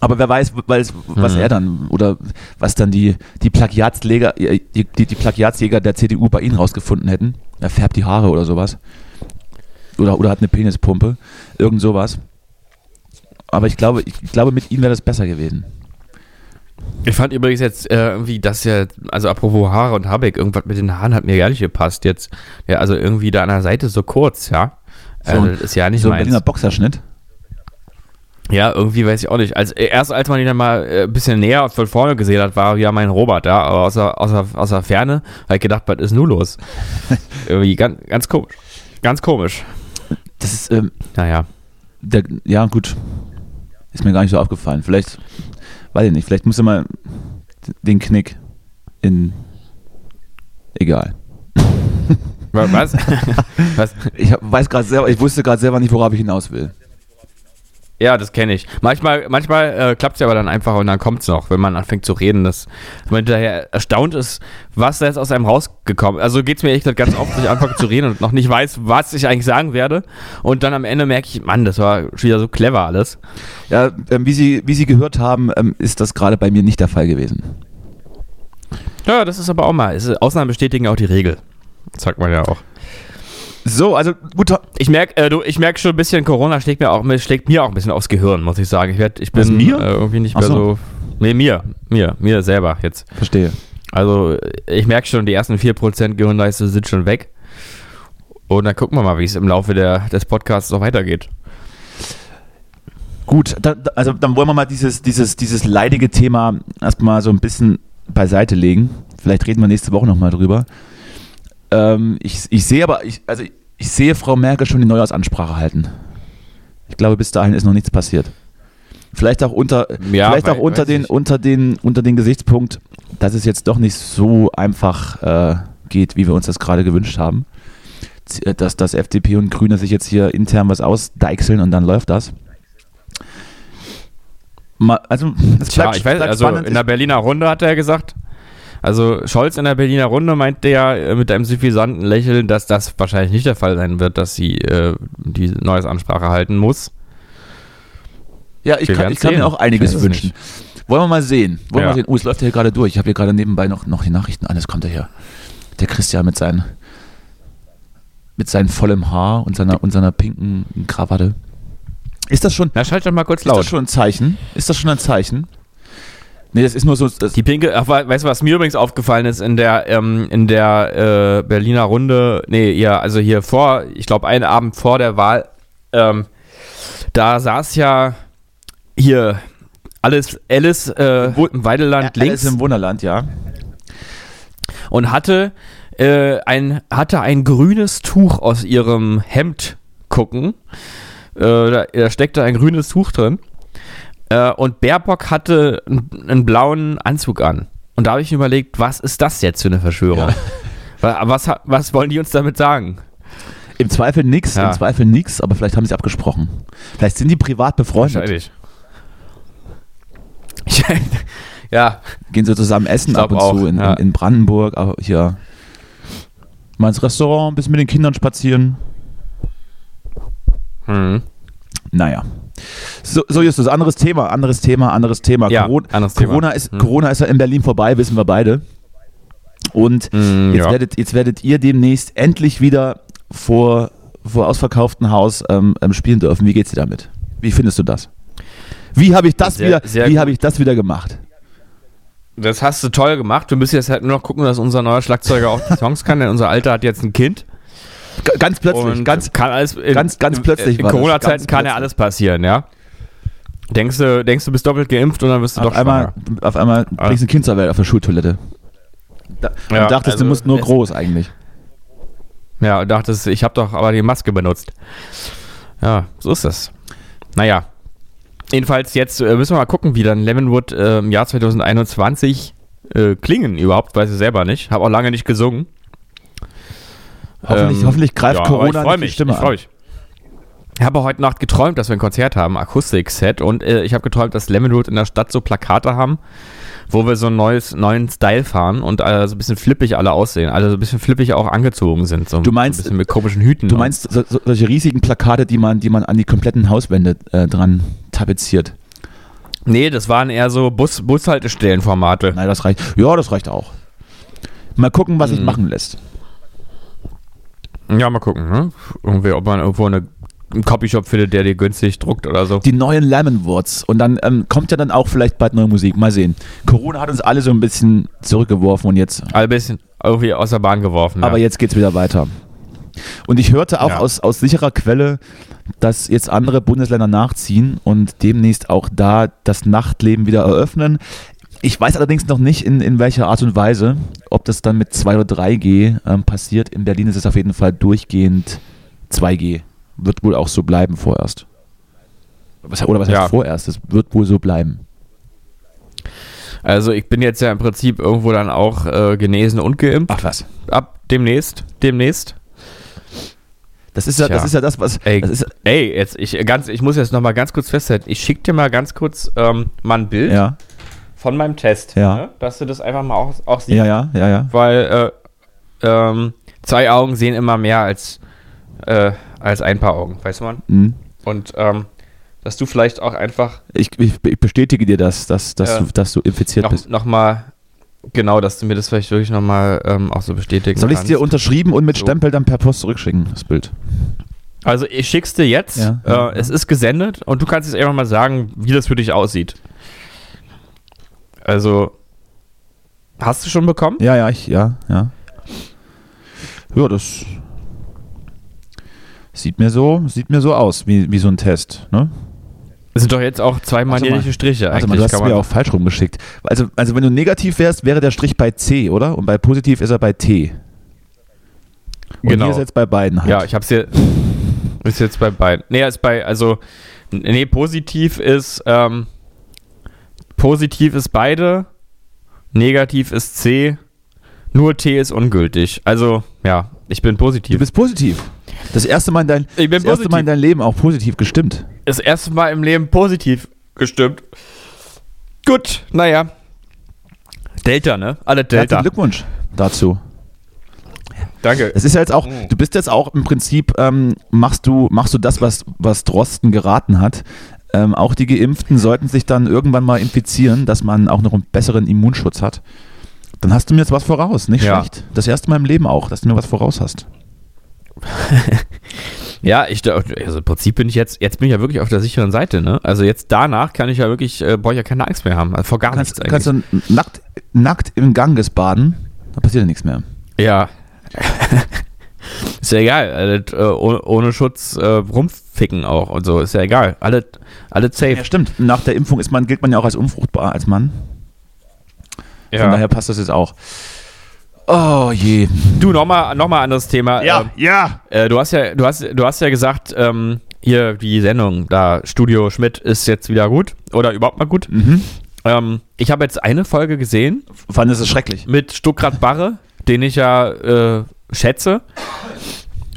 Aber wer weiß, es- was Mhm. er dann oder was dann die, die Plagiatsleger, äh, die, die, die Plagiatsjäger der CDU bei ihnen rausgefunden hätten. Er färbt die Haare oder sowas. Oder, oder hat eine Penispumpe. Irgend sowas. Aber ich glaube, ich glaube, mit ihm wäre das besser gewesen. Ich fand übrigens jetzt äh, irgendwie, dass ja, also apropos Haare und Habeck, irgendwas mit den Haaren hat mir gar nicht gepasst jetzt. Ja, also irgendwie da an der Seite so kurz, ja. So Also, das ist ja nicht so ein. Berliner Boxerschnitt. Ja, irgendwie weiß ich auch nicht. Als, erst als man ihn dann mal äh, ein bisschen näher von vorne gesehen hat, war ja mein Robert, ja, aber außer, außer, außer Ferne habe ich gedacht, was ist nun los? irgendwie ganz, ganz komisch. Ganz komisch. Das ist, ähm, Naja. der, ja gut, ist mir gar nicht so aufgefallen. Vielleicht, weiß ich nicht, vielleicht muss er mal den Knick in, egal. Wa- Was? Was? Ich hab, weiß gerade selber, ich wusste gerade selber nicht, worauf ich hinaus will. Ja, das kenne ich. Manchmal, manchmal äh, klappt es ja aber dann einfach und dann kommt es noch, wenn man anfängt zu reden, dass man hinterher erstaunt ist, was da jetzt aus einem rausgekommen ist. Also geht es mir echt ganz oft, dass ich anfange zu reden und noch nicht weiß, was ich eigentlich sagen werde. Und dann am Ende merke ich, Mann, das war schon wieder so clever alles. Ja, ähm, wie, Sie, wie Sie gehört haben, ähm, ist das gerade bei mir nicht der Fall gewesen. Ja, das ist aber auch mal. Ausnahmen bestätigen auch die Regel. Sagt man ja auch. So, also gut, Ich merke äh, du- ich merk schon ein bisschen, Corona schlägt mir auch, schlägt mir auch ein bisschen aufs Gehirn, muss ich sagen. Ich, werd, ich bin Was, mir? Äh, irgendwie nicht mehr so. so. Nee, mir. Mir. Mir selber jetzt. verstehe. Also, ich merke schon, die ersten 4% Gehirnleiste sind schon weg. Und dann gucken wir mal, wie es im Laufe der, des Podcasts noch weitergeht. Gut, da, also dann wollen wir mal dieses, dieses, dieses leidige Thema erstmal so ein bisschen beiseite legen. Vielleicht reden wir nächste Woche nochmal drüber. Ähm, ich, ich sehe aber, ich, also ich, ich sehe Frau Merkel schon die Neujahrsansprache halten. Ich glaube, bis dahin ist noch nichts passiert. Vielleicht auch unter, Ja, vielleicht auch unter den, unter, den, unter den Gesichtspunkt, dass es jetzt doch nicht so einfach äh, geht, wie wir uns das gerade gewünscht haben. Z- Dass, dass FDP und Grüne sich jetzt hier intern was ausdeichseln und dann läuft das. Mal, also, es Tja, bleibt, ich weiß, bleibt also spannend. in der Berliner Runde hat er gesagt, also Scholz in der Berliner Runde meinte ja äh, mit einem suffisanten Lächeln, dass das wahrscheinlich nicht der Fall sein wird, dass sie äh, die neues Ansprache halten muss. ja, ich wir kann, ich kann mir auch einiges wünschen. Wollen wir mal sehen. Wollen wir Ja. mal sehen. Oh, es läuft ja hier gerade durch. Ich habe hier gerade nebenbei noch, noch die Nachrichten an. Es kommt ja hier. Der Christian mit seinen mit seinem vollem Haar und seiner, und seiner pinken Krawatte. Ist das schon, Na, schalt doch mal kurz ist das laut. schon ein Zeichen? Ist das schon ein Zeichen? Nee, das ist nur so. Die pinke, ach, we- weißt du, was mir übrigens aufgefallen ist in der, ähm, in der äh, Berliner Runde, nee, ja, also hier vor, ich glaube, einen Abend vor der Wahl, ähm, da saß ja hier alles Alice äh, im Weideland Alice links im Wunderland, ja. und hatte, äh, ein, hatte ein grünes Tuch aus ihrem Hemd gucken. Äh, da, da steckte ein grünes Tuch drin. Äh, und Baerbock hatte einen, blauen Anzug an. Und da habe ich mir überlegt, was ist das jetzt für eine Verschwörung? Wa- Was, was wollen die uns damit sagen? Im Zweifel nix, Ja. im Zweifel nix, aber vielleicht haben sie abgesprochen. Vielleicht sind die privat befreundet. ja, Gehen sie zusammen essen ab und zu auch, in, ja. in Brandenburg, aber hier mal ins Restaurant, ein bisschen mit den Kindern spazieren. hm. Naja. So, so Justus, anderes Thema, anderes Thema, anderes Thema. Ja, Corona, anderes Thema. Corona, ist, Hm. Corona ist ja in Berlin vorbei, wissen wir beide. Und Hm, jetzt, ja. werdet, jetzt werdet ihr demnächst endlich wieder vor, vor ausverkauftem Haus ähm, ähm, spielen dürfen. Wie geht's dir damit? Wie findest du das? Wie habe ich das Sehr- wieder? sehr Wie habe ich das wieder gemacht? Das hast du toll gemacht. Wir müssen jetzt halt nur noch gucken, dass unser neuer Schlagzeuger auch die Songs kann, denn unser Alter hat jetzt ein Kind. Ganz plötzlich, und ganz kann alles in, ganz- ganz plötzlich In Corona-Zeiten kann ja alles passieren, ja. Denkst du, denkst du bist doppelt geimpft und dann wirst du auf doch einmal, schwanger. auf einmal Ah. bringst du ein Kind zur Welt auf der Schultoilette. Da, Ja, und dachtest, du also musst nur groß eigentlich. Ja, und dachtest, ich habe doch aber die Maske benutzt. Ja, so ist das. Naja. Jedenfalls jetzt äh, müssen wir mal gucken, wie dann Lemonwood äh, im Jahr 2021 äh, klingen überhaupt, weiß ich selber nicht. Habe auch lange nicht gesungen. Hoffentlich, Ähm, hoffentlich greift ja, Corona ich nicht die mich, Stimme ich freu an. mich. Ich habe heute Nacht geträumt, dass wir ein Konzert haben, Akustik-Set. Und äh, ich habe geträumt, dass Lemonwood in der Stadt so Plakate haben, wo wir so einen neues, neuen Style fahren und äh, so ein bisschen flippig alle aussehen. Also so ein bisschen flippig auch angezogen sind. So, Du meinst- so ein bisschen mit komischen Hüten. Du meinst so, so, solche riesigen Plakate, die man, die man an die kompletten Hauswände äh, dran tapeziert? Nee, das waren eher so Bus Bushaltestellenformate. Nein, das reicht. Ja, das reicht auch. Mal gucken, was sich Mhm. machen lässt. Ja, mal gucken, ne? Irgendwie, ob man irgendwo eine, einen Copyshop findet, der dir günstig druckt oder so. Die neuen Lemonwoods. Und dann ähm, kommt ja dann auch vielleicht bald neue Musik. Mal sehen. Corona hat uns alle so ein bisschen zurückgeworfen und jetzt ein bisschen irgendwie aus der Bahn geworfen. Aber ja. jetzt geht's wieder weiter. Und ich hörte auch Ja. aus, aus sicherer Quelle, dass jetzt andere Bundesländer nachziehen und demnächst auch da das Nachtleben wieder eröffnen. Ich weiß allerdings noch nicht, in, in welcher Art und Weise, ob das dann mit 2 oder 3G ähm, passiert. In Berlin ist es auf jeden Fall durchgehend 2G. Wird wohl auch so bleiben vorerst. Was, oder was heißt Ja. vorerst? Es wird wohl so bleiben. Also ich bin jetzt ja im Prinzip irgendwo dann auch äh, genesen und geimpft. Ach was. Ab demnächst. Demnächst. Das ist ja, das, ist ja das, was. Ey, Das ist, ey jetzt, ich, ganz, ich muss jetzt nochmal ganz kurz festhalten. Ich schicke dir mal ganz kurz ähm, mal ein Bild ja, von meinem Test. Ja. Ne? Dass du das einfach mal auch, auch siehst. ja, ja, ja, ja. Weil äh, ähm, zwei Augen sehen immer mehr als, äh, als ein paar Augen, weiß man. Mhm. Und ähm, dass du vielleicht auch einfach Ich, ich, ich bestätige dir das, dass, dass, Ja. du, dass du infiziert noch, bist. noch mal, genau, dass du mir das vielleicht wirklich nochmal ähm, auch so bestätigen Soll ich es dir unterschrieben und mit So. Stempel dann per Post zurückschicken, das Bild? Also ich schick's dir jetzt. Ja, äh, ja, Es ist gesendet und du kannst jetzt einfach mal sagen, wie das für dich aussieht. Also, hast du schon bekommen? Ja, ja, ich, ja, ja. Ja, das sieht mir so, sieht mir so aus, wie, wie so ein Test, ne? Es sind doch jetzt auch zwei manierliche Striche. Also du hast es mir auch falsch rumgeschickt. Also, also wenn du negativ wärst, wäre der Strich bei C, oder? Und bei positiv ist er bei T. Und Genau. hier ist jetzt bei beiden halt. Ja, ich hab's hier. Ist jetzt bei beiden. Nee, ist bei, also, nee, positiv ist, ähm, positiv ist beide, negativ ist C, nur T ist ungültig. Also, ja, ich bin du positiv. bist positiv. Das erste Mal in dein, das erste Mal in deinem Leben auch positiv gestimmt. Das erste Mal im Leben positiv gestimmt. Gut, naja. Delta, ne? Alle Delta. Herzlichen Glückwunsch dazu. Danke. Es ist ja jetzt auch, du bist jetzt auch im Prinzip, ähm, machst du, machst du das, was, was Drosten geraten hat. Ähm, auch die Geimpften sollten sich dann irgendwann mal infizieren, dass man auch noch einen besseren Immunschutz hat. Dann hast du mir jetzt was voraus, nicht Ja. schlecht. Das erste Mal im Leben auch, dass du mir was voraus hast. Ja, ich, also im Prinzip bin ich jetzt, jetzt bin ich ja wirklich auf der sicheren Seite, ne? Also jetzt danach kann ich ja wirklich, äh, brauche ich ja keine Angst mehr haben. Also vor gar Kannst, nichts kannst du nackt, nackt im Ganges baden, da passiert ja nichts mehr. Ja. ist ja egal. Also, äh, ohne, ohne Schutz äh, rumficken auch und so. Ist ja egal. Alle, alle safe. Ja, stimmt. Nach der Impfung ist man, gilt man ja auch als unfruchtbar als Mann. Von daher passt das jetzt auch. Oh je. Du, nochmal noch mal anderes Thema. Ähm, ja. Äh, du hast ja, du hast, du hast ja gesagt, ähm, hier die Sendung, da Studio Schmidt ist jetzt wieder gut oder überhaupt mal gut. Mhm. Ähm, ich habe jetzt eine Folge gesehen Fandest es schrecklich. mit Stuckrad Barre, den ich ja äh, schätze.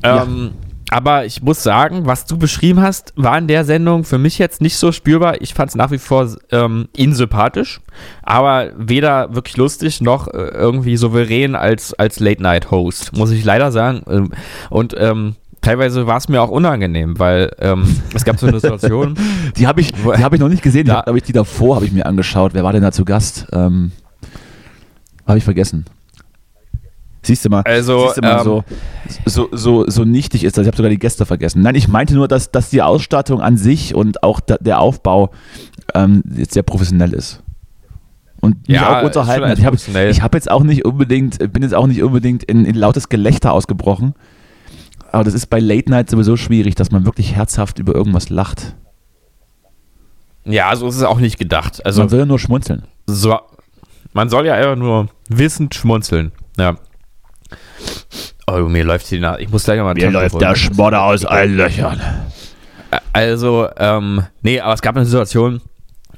Ähm, Aber ich muss sagen, was du beschrieben hast, war in der Sendung für mich jetzt nicht so spürbar. Ich fand es nach wie vor ähm, insympathisch, aber weder wirklich lustig noch äh, irgendwie souverän als, als Late-Night-Host, muss ich leider sagen. Ähm, Und ähm, teilweise war es mir auch unangenehm, weil ähm, es gab so eine Situation. Die habe ich, die hab ich noch nicht gesehen. Die Da- hab, glaub ich, die davor habe ich mir angeschaut. Wer war denn da zu Gast? Ähm, habe ich vergessen. Siehst du mal, Also, siehst du mal ähm, so, so, so, so nichtig ist das. Ich habe sogar die Gäste vergessen. Nein, ich meinte nur, dass, dass die Ausstattung an sich und auch da, der Aufbau ähm, jetzt sehr professionell ist. Und mich Ja, auch unterhalten. Ich habe ich hab jetzt auch nicht unbedingt, bin jetzt auch nicht unbedingt in, in lautes Gelächter ausgebrochen. Aber das ist bei Late Night sowieso schwierig, dass man wirklich herzhaft über irgendwas lacht. Ja, so ist es auch nicht gedacht. Also, man will ja nur schmunzeln. so, man soll ja einfach nur wissend schmunzeln. Ja. Oh, mir läuft die Nase. Ich muss gleich mal Schmodder aus allen Löchern. Also, ähm, nee, aber es gab eine Situation,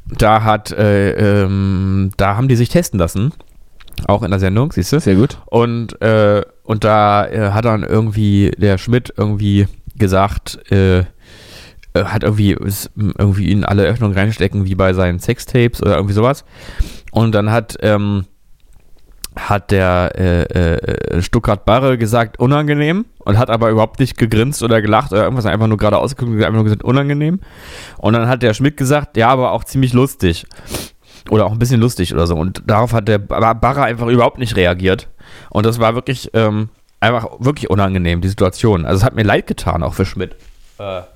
da hat, äh, ähm, da haben die sich testen lassen. Auch in der Sendung, siehst du? Sehr gut. Und, äh, und da äh, hat dann irgendwie der Schmidt irgendwie gesagt, äh, äh, hat irgendwie, irgendwie in alle Öffnungen reinstecken, wie bei seinen Sextapes oder irgendwie sowas. Und dann hat, ähm, hat der äh, äh, Stuttgart Barre gesagt, unangenehm und hat aber überhaupt nicht gegrinst oder gelacht oder irgendwas, einfach nur gerade ausgeguckt und einfach nur gesagt, unangenehm. Und dann hat der Schmidt gesagt, ja, aber auch ziemlich lustig. Oder auch ein bisschen lustig oder so. Und darauf hat der Bar- Barre einfach überhaupt nicht reagiert. Und das war wirklich ähm, einfach wirklich unangenehm, die Situation. Also es hat mir leid getan, auch für Schmidt. Äh,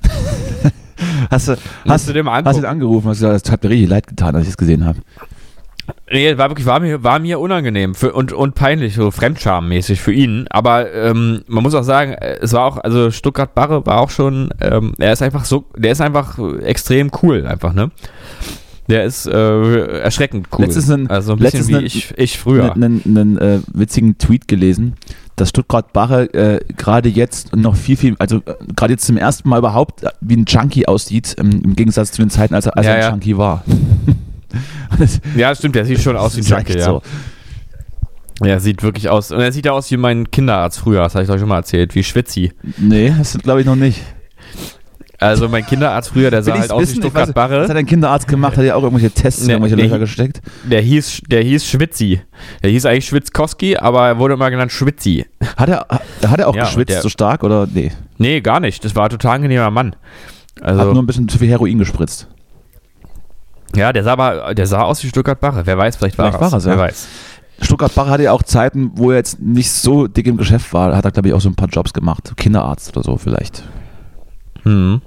Hast du, hast, du dir mal hast du angucken. angerufen? Hast du gesagt, es hat mir richtig leid getan, als ich es gesehen habe. Nee, war wirklich, war mir, war mir unangenehm für, und, und peinlich, so fremdschammäßig für ihn. Aber ähm, man muss auch sagen, äh, es war auch, also Stuttgart Barre war auch schon, ähm, er ist einfach so, der ist einfach extrem cool, einfach, ne? Der ist äh, erschreckend cool. Letztens ein- also ein bisschen wie ein- ich, ich früher. einen, einen äh, witzigen Tweet gelesen, dass Stuttgart Barre äh, gerade jetzt noch viel, viel, also äh, gerade jetzt zum ersten Mal überhaupt äh, wie ein Junkie aussieht, ähm, im Gegensatz zu den Zeiten, als er, als Ja, er ein ja. Junkie war. Ja, stimmt, der sieht schon aus wie ein Junkie, ja. so. Er sieht wirklich aus. Und er sieht ja aus wie mein Kinderarzt früher, das habe ich euch schon mal erzählt, wie Schwitzi. Nee, das glaube ich noch nicht. Also mein Kinderarzt früher, der sah halt aus wie Stuttgart Barre. Was hat ein Kinderarzt gemacht? Hat er auch irgendwelche Tests in irgendwelche. Löcher gesteckt? Der hieß, der hieß Schwitzi. Der hieß eigentlich Schwitzkowski, aber er wurde immer genannt Schwitzi. Hat er, hat er auch Ja, geschwitzt der- so stark oder nee? Nee, gar nicht. Das war ein total angenehmer Mann. Hat Also, nur ein bisschen zu viel Heroin gespritzt. Ja, der sah aber, der sah aus wie Stuttgart Barre. Wer weiß, vielleicht war Vielleicht er's. war er's, Wer ja. weiß. Stuttgart Barre hatte ja auch Zeiten, wo er jetzt nicht so dick im Geschäft war. Da hat er, glaube ich, auch so ein paar Jobs gemacht. Kinderarzt oder so vielleicht. Hm.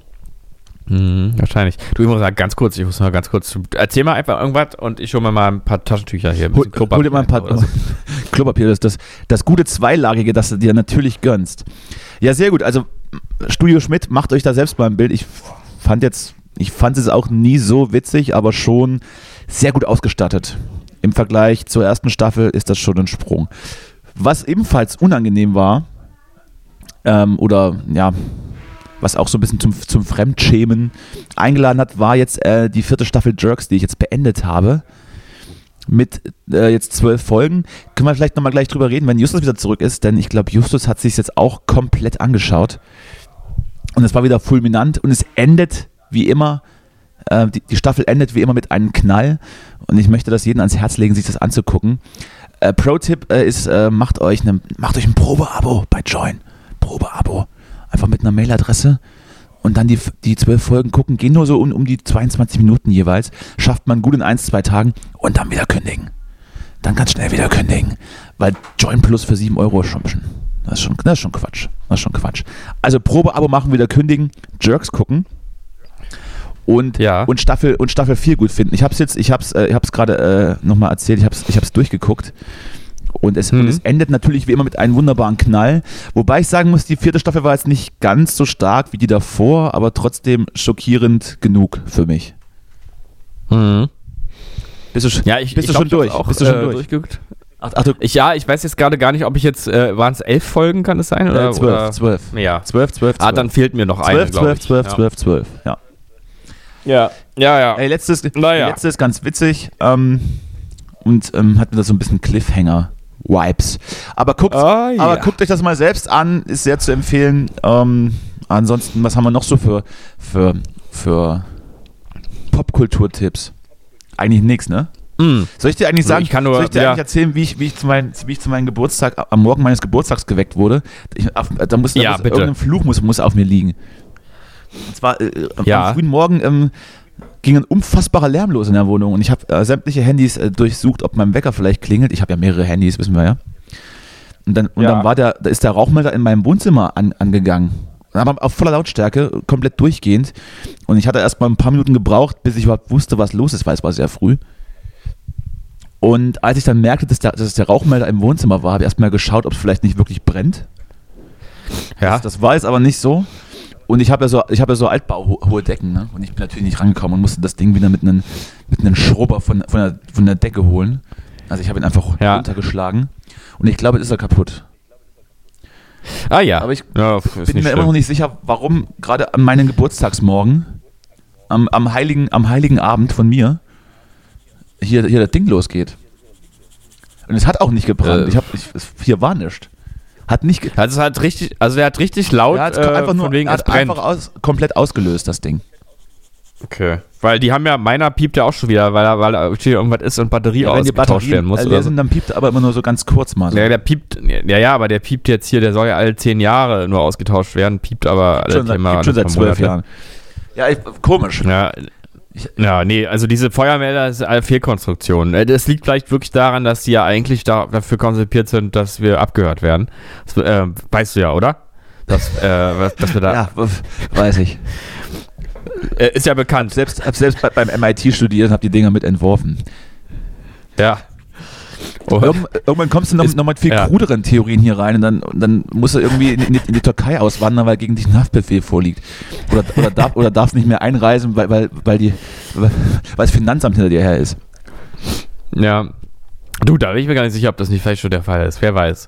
Hm, wahrscheinlich. Du, ich muss mal ganz kurz, ich muss mal ganz kurz, erzähl mal einfach irgendwas und ich hole mir mal ein paar Taschentücher hier. ein Hol, hol dir mal ein paar so. Klopapier, das, das, das gute Zweilagige, das du dir natürlich gönnst. Ja, sehr gut. Also Studio Schmidt, macht euch da selbst mal ein Bild. Ich fand jetzt, ich fand es auch nie so witzig, aber schon sehr gut ausgestattet. Im Vergleich zur ersten Staffel ist das schon ein Sprung. Was ebenfalls unangenehm war, ähm, oder ja, was auch so ein bisschen zum, zum Fremdschämen eingeladen hat, war jetzt äh, die vierte Staffel Jerks, die ich jetzt beendet habe mit äh, jetzt zwölf Folgen. Können wir vielleicht nochmal gleich drüber reden, wenn Justus wieder zurück ist, denn ich glaube, Justus hat sich jetzt auch komplett angeschaut. Und es war wieder fulminant und es endet wie immer, äh, die, die Staffel endet wie immer mit einem Knall. Und ich möchte das jedem ans Herz legen, sich das anzugucken. Äh, Pro-Tipp äh, ist, äh, macht, euch ne, macht euch ein Probeabo bei Join. Probeabo. Einfach mit einer Mailadresse und dann die, die zwölf Folgen gucken, gehen nur so um, um die 22 Minuten jeweils, schafft man gut in ein, zwei Tagen und dann wieder kündigen. Dann ganz schnell wieder kündigen, weil Join Plus für 7 Euro bisschen, das ist schon, das ist schon Quatsch. Das ist schon Quatsch. Also Probeabo machen, wieder kündigen, Jerks gucken und, Ja. und, Staffel, und Staffel 4 gut finden. Ich habe es jetzt, ich habe es äh, gerade äh, nochmal erzählt, ich habe es ich hab's durchgeguckt. Und es, und Mhm. es endet natürlich wie immer mit einem wunderbaren Knall. Wobei ich sagen muss, die vierte Staffel war jetzt nicht ganz so stark wie die davor, aber trotzdem schockierend genug für mich. Mhm. Bist du, Ja, ich, bist ich du schon glaub, ich durch? Auch, bist du schon äh, durch? durchgeguckt. Ach, ach du, Ich, ja, ich weiß jetzt gerade gar nicht, ob ich jetzt, äh, waren es elf Folgen, kann es sein? Oder, äh, zwölf, oder? zwölf. Ja. Zwölf, zwölf, Ah, dann fehlt mir noch eine, zwölf, glaube zwölf, zwölf, ja. zwölf, zwölf, ja. Ja, ja, ja. Ey, letztes, Naja. die letzte ist ganz witzig ähm, und ähm, hat mir da so ein bisschen Cliffhanger-Vibes. Aber guckt, Ah, ja. aber guckt euch das mal selbst an, ist sehr zu empfehlen. Ähm, ansonsten, was haben wir noch so für, für, für Popkulturtipps? Eigentlich nichts, ne? Mm. Soll ich dir eigentlich sagen, ich kann nur- soll ich dir ja. eigentlich erzählen, wie ich, wie, ich zu mein, wie ich zu meinem Geburtstag, am Morgen meines Geburtstags geweckt wurde? Ich, auf, da muss, da Ja, muss bitte. irgendein Fluch muss, muss auf mir liegen. Und zwar äh, am- Ja. am frühen Morgen ähm, ging ein unfassbarer Lärm los in der Wohnung und ich habe äh, sämtliche Handys äh, durchsucht, ob mein Wecker vielleicht klingelt. Ich habe ja mehrere Handys, wissen wir ja. Und dann, und Ja. dann war der, da ist der Rauchmelder in meinem Wohnzimmer an, angegangen. Aber auf voller Lautstärke, komplett durchgehend. Und ich hatte erst mal ein paar Minuten gebraucht, bis ich überhaupt wusste, was los ist, weil es war sehr früh. Und als ich dann merkte, dass, der, dass es der Rauchmelder im Wohnzimmer war, habe ich erst mal geschaut, ob es vielleicht nicht wirklich brennt. Ja. Das, das war jetzt aber nicht so. Und ich habe ja so, ich habe ja so altbauhohe Decken, ne? Und ich bin natürlich nicht rangekommen und musste das Ding wieder mit einem mit einem Schrubber von, von, der, von der Decke holen. Also ich habe ihn einfach Ja. runtergeschlagen. Und ich glaube, jetzt ist er kaputt. Ah ja. Aber ich ja, bin mir immer schlimm. noch nicht sicher, warum gerade an meinem Geburtstagsmorgen, am, am, heiligen, am heiligen Abend von mir, hier, hier das Ding losgeht. Und es hat auch nicht gebrannt. Äh. ich hab, ich, es, hier war nichts. Hat nicht. Also es hat richtig, also der hat richtig laut, Ja, äh, einfach nur, von wegen er es hat brennt. einfach aus, komplett ausgelöst, das Ding. Okay. Weil die haben ja, meiner piept ja auch schon wieder, weil da, weil hier irgendwas ist und Batterie Ja, wenn ausgetauscht werden muss. leer sind, dann piept er aber immer nur so ganz kurz mal. So. Ja, der piept, ja, ja, aber der piept jetzt hier, der soll ja alle zehn Jahre nur ausgetauscht werden, piept aber alle schon Thema, piept schon seit zwölf. Jahren. Ja, ich, komisch. Ja, ja, nee, also diese Feuermelder ist eine Fehlkonstruktion. Äh, Das liegt vielleicht wirklich daran, dass die ja eigentlich da, dafür konzipiert sind, dass wir abgehört werden. Das, äh, weißt du ja, oder? Dass, äh, dass wir da. Ja, weiß ich. Äh, ist ja bekannt. Selbst, hab selbst bei, beim MIT studiert und habe die Dinger mit entworfen. Ja. Irgend, irgendwann kommst du noch, Ist- noch mit viel ja. kruderen Theorien hier rein und dann, dann musst du irgendwie in, in, die, in die Türkei auswandern, weil gegen dich ein Haftbefehl vorliegt. Oder, oder, darf, oder darfst nicht mehr einreisen, weil, weil, weil, die, weil das Finanzamt hinter dir her ist. ja. Du, da bin ich mir gar nicht sicher, ob das nicht vielleicht schon der Fall ist. Wer weiß.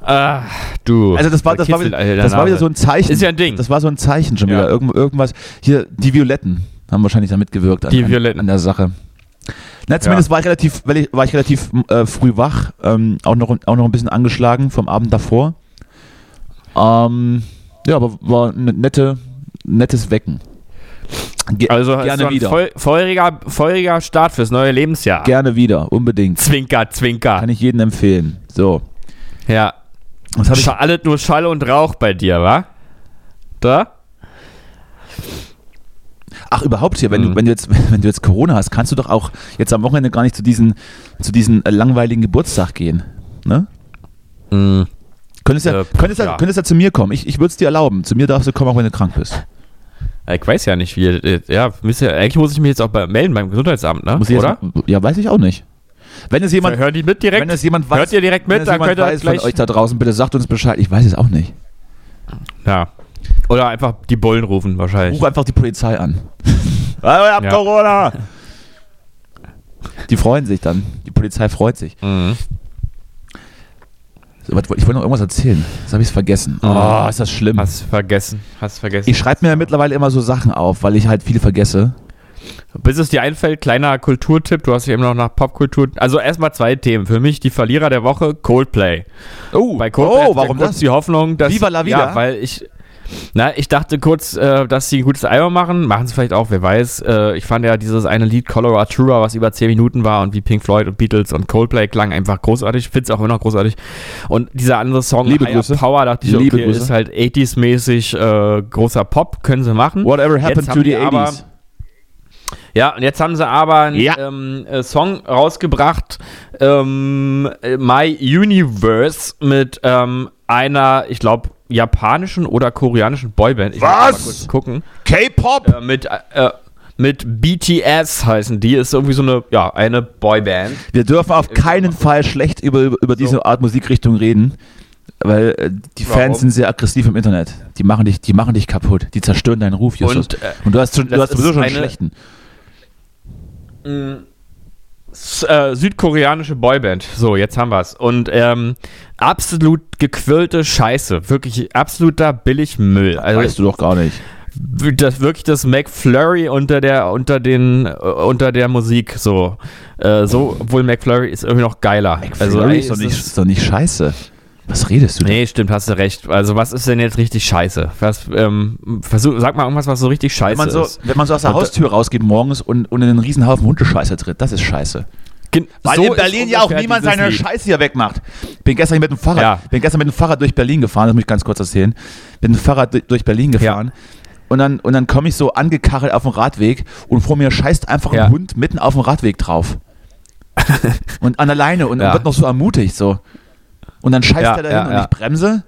Ah, du. Also das war, das war, wieder, das war wieder so ein Zeichen. Ist ja ein Ding. Das war so ein Zeichen schon Ja. wieder. Irgend, irgendwas. Hier, die Violetten haben wahrscheinlich da mitgewirkt an, Die Violetten. an der Sache. Na, zumindest war ich relativ, weil ich, war ich relativ äh, früh wach, ähm, auch, noch, auch noch ein bisschen angeschlagen vom Abend davor. Ähm, ja, aber war ein nette, nettes Wecken. Ge Also gerne so ein wieder. Feu feuriger, feuriger Start fürs neue Lebensjahr. Gerne wieder, unbedingt. Zwinker, Zwinker. Kann ich jedem empfehlen. So. Ja. Was habe ich alles nur Schall und Rauch bei dir, wa? Da? Ach, überhaupt hier, wenn, Mhm. du, wenn, du jetzt, wenn du jetzt Corona hast, kannst du doch auch jetzt am Wochenende gar nicht zu diesen, zu diesen langweiligen Geburtstag gehen. Ne? Mhm. Könntest ja, Äh, könntest ja, ja. könntest ja zu mir kommen. Ich, ich würde es dir erlauben. Zu mir darfst du kommen, auch wenn du krank bist. Ich weiß ja nicht, wie. äh, Ja, müsst ihr- eigentlich muss ich mich jetzt auch bei, melden beim Gesundheitsamt, ne? Muss ich jetzt Oder? Mal, ja, weiß ich auch nicht. Wenn es jemand, Hören die mit direkt? wenn es jemand weiß, Hört ihr direkt wenn mit, es dann jemand könnt ihr weiß von euch da draußen, bitte sagt uns Bescheid. Ich weiß es auch nicht. Ja. Oder einfach die Bullen rufen, wahrscheinlich. Ruf einfach die Polizei an. Ah, ich hab Ja. Corona. Die freuen sich dann. Die Polizei freut sich. Mhm. So, Ich wollte noch irgendwas erzählen. Das habe ich vergessen. Mhm. Oh, ist das schlimm. Hast vergessen. Hast vergessen. Ich schreibe mir ja mittlerweile immer so Sachen auf, weil ich halt viel vergesse. Bis es dir einfällt, kleiner Kulturtipp, du hast ja eben noch nach Popkultur. Also erstmal zwei Themen. Für mich die Verlierer der Woche, Coldplay. Oh, Bei Coldplay ja warum das? die Hoffnung, dass. Viva la vida. Ja, weil ich. Na, ich dachte kurz, äh, dass sie ein gutes Album machen. Machen sie vielleicht auch, wer weiß. Äh, ich fand ja dieses eine Lied Colorado Tour, was über 10 Minuten war und wie Pink Floyd und Beatles und Coldplay klang einfach großartig. Find's auch immer noch großartig. Und dieser andere Song, Liebe Higher Grüße. Power, dachte ich, Liebe okay, Grüße. ist halt 80s-mäßig äh, großer Pop, können sie machen. Whatever happened to the die aber- 80s? Ja, und jetzt haben sie aber einen Ja. ähm, äh, Song rausgebracht, ähm, äh, My Universe, mit ähm, einer, ich glaube, japanischen oder koreanischen Boyband. Ich muss Was? mal kurz gucken. K-Pop? Äh, mit, äh, mit BTS heißen die. Ist irgendwie so eine, ja, eine Boyband. Wir dürfen auf keinen Fall schlecht über, über, diese Art Musikrichtung reden, weil äh, die Fans Warum? sind sehr aggressiv im Internet. Die machen dich, die machen dich kaputt. Die zerstören deinen Ruf, Justus. Und, äh, Und du hast, schon, du hast sowieso schon einen eine- schlechten. S äh, südkoreanische Boyband. So, jetzt haben wir's. Und ähm, absolut gequirlte Scheiße. Wirklich absoluter Billigmüll. Also, weißt du doch gar nicht. das wirklich das McFlurry unter der unter den äh, unter der Musik so äh, so obwohl McFlurry ist irgendwie noch geiler also Flurry ey, ist, doch es nicht, ist- ist doch nicht scheiße. Was redest du denn? nee stimmt hast du recht also was ist denn jetzt richtig scheiße was ähm, versuch sag mal irgendwas was so richtig Wenn scheiße man, so, ist wenn man so aus der Und da- Haustür rausgeht morgens und, und in einen riesen Haufen Hundescheiße tritt, das ist scheiße. Gen- Weil so in Berlin ja auch niemand seine Lied. Scheiße hier wegmacht. Bin gestern mit dem Fahrrad, Ja. bin gestern mit dem Fahrrad durch Berlin gefahren, das muss ich ganz kurz erzählen. Bin mit dem Fahrrad durch- Berlin gefahren. Und dann, und dann komme ich so angekachelt auf dem Radweg und vor mir scheißt einfach Ja. ein Hund mitten auf dem Radweg drauf. und an alleine und Ja. wird noch so ermutigt, so. Und dann scheißt Ja, er dahin ja, und ja. ich bremse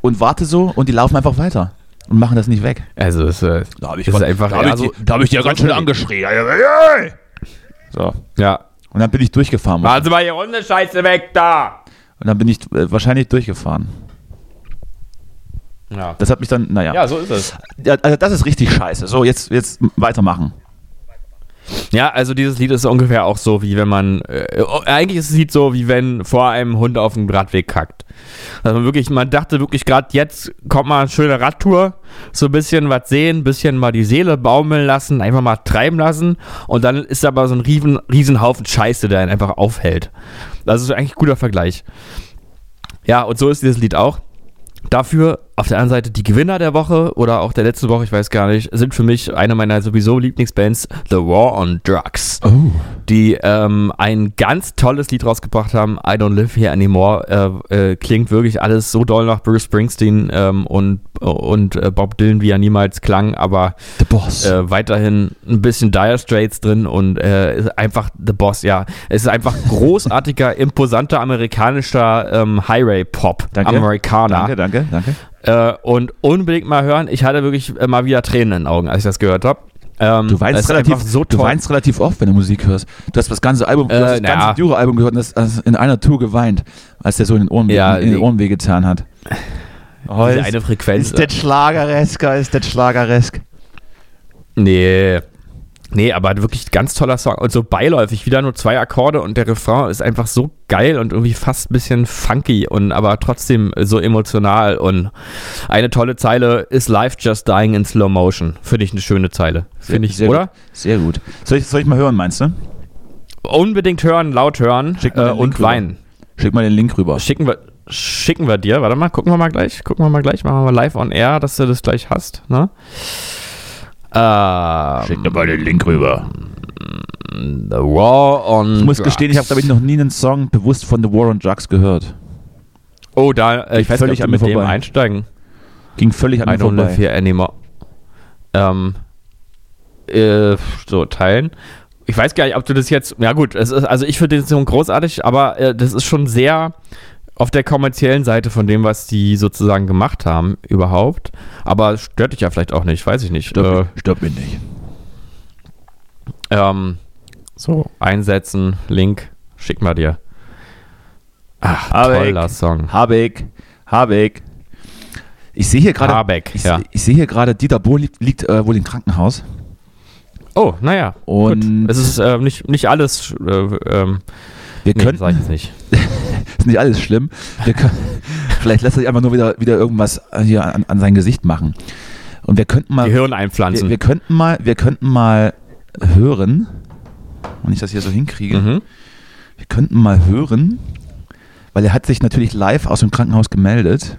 und warte so und die laufen einfach weiter und machen das nicht weg. Also es, äh, Da habe ich, ist einfach da hab ja, ich, so, die- da hab ich dir ganz schön angeschrien. So. Ja. Und dann bin ich durchgefahren. Machen Sie mal Ihre Hundescheiße weg da! Und dann bin ich äh, wahrscheinlich durchgefahren. Ja. Das hat mich dann, naja. ja, so ist es. Ja, also das ist richtig scheiße. So, jetzt, jetzt weitermachen. Ja, also dieses Lied ist ungefähr auch so, wie wenn man, äh, eigentlich ist das Lied so, wie wenn vor einem Hund auf dem Radweg kackt. Also man wirklich, man dachte wirklich gerade, jetzt kommt mal eine schöne Radtour, so ein bisschen was sehen, ein bisschen mal die Seele baumeln lassen, einfach mal treiben lassen und dann ist aber so ein riesen, riesen Scheiße, der einen einfach aufhält. Das ist eigentlich ein guter Vergleich. Ja, und so ist dieses Lied auch. Dafür auf der anderen Seite die Gewinner der Woche oder auch der letzten Woche, ich weiß gar nicht, sind für mich eine meiner sowieso Lieblingsbands, The War on Drugs, Oh. die ähm, ein ganz tolles Lied rausgebracht haben, I Don't Live Here Anymore. Äh, äh, klingt wirklich alles so doll nach Bruce Springsteen ähm, und, und äh, Bob Dylan, wie er niemals klang, aber The Boss. äh, weiterhin ein bisschen Dire Straits drin und äh, ist einfach The Boss, ja. Es ist einfach großartiger, imposanter amerikanischer ähm, Highway-Pop, Danke. Amerikaner. danke, danke, danke. Äh, und unbedingt mal hören. Ich hatte wirklich äh, mal wieder Tränen in den Augen, als ich das gehört habe. Ähm, Du weinst, ist relativ, so du weinst relativ oft, wenn du Musik hörst. Du hast das ganze Album, du Äh, hast das ganze Duro-Album gehört und hast, hast in einer Tour geweint, als der so in den Ohren, Ja, in den die- Ohren wehgetan hat. Oh, Diese eine Frequenz. ist das Schlageresker, ist das Schlageresk. Nee. Nee, aber wirklich ganz toller Song. Und so beiläufig, wieder nur zwei Akkorde und der Refrain ist einfach so geil und irgendwie fast ein bisschen funky und aber trotzdem so emotional. Und eine tolle Zeile ist Life Just Dying in Slow Motion. Finde ich eine schöne Zeile. Finde ich, Sehr oder? Gut. Sehr gut. Soll ich, soll ich mal hören, meinst du? Unbedingt hören, laut hören äh, und weinen. Schick mal den Link rüber. Schicken wir, schicken wir dir. Warte mal, gucken wir mal gleich. Gucken wir mal gleich. Machen wir mal live on air, dass du das gleich hast. Ne? Ähm, Schick mir mal den Link rüber. The War on Ich muss Drugs. gestehen, ich habe, glaube ich, noch nie einen Song bewusst von The War on Drugs gehört. Oh, da, äh, ich weiß Völlig nicht, ob mit dem vorbei. einsteigen. Ging völlig an mir vorbei. here anymore. Ähm, äh, so, teilen. Ich weiß gar nicht, ob du das jetzt, ja gut, es ist, also ich finde den Song großartig, aber äh, das ist schon sehr auf der kommerziellen Seite von dem, was die sozusagen gemacht haben überhaupt. Aber es stört dich ja vielleicht auch nicht, weiß ich nicht. Stirb, stirb mich nicht. Äh, ähm, so, einsetzen, Link, schick mal dir. Ach, Hab ich. toller Song. Habeck, Habeck. Ich sehe hier gerade, Habeck, ich, ja. ich sehe hier gerade, Dieter Bohlen liegt, liegt äh, wohl im Krankenhaus. Oh, naja. Und- gut. Es ist äh, nicht, nicht alles, äh, ähm, Wir nee, könnten, jetzt nicht. ist nicht alles schlimm. Wir können, vielleicht lässt er sich einfach nur wieder, wieder irgendwas hier an, an sein Gesicht machen. Und wir könnten mal, Gehirn wir, einpflanzen. wir könnten mal, wir könnten mal hören, wenn ich das hier so hinkriege, mhm. wir könnten mal hören, weil er hat sich natürlich live aus dem Krankenhaus gemeldet.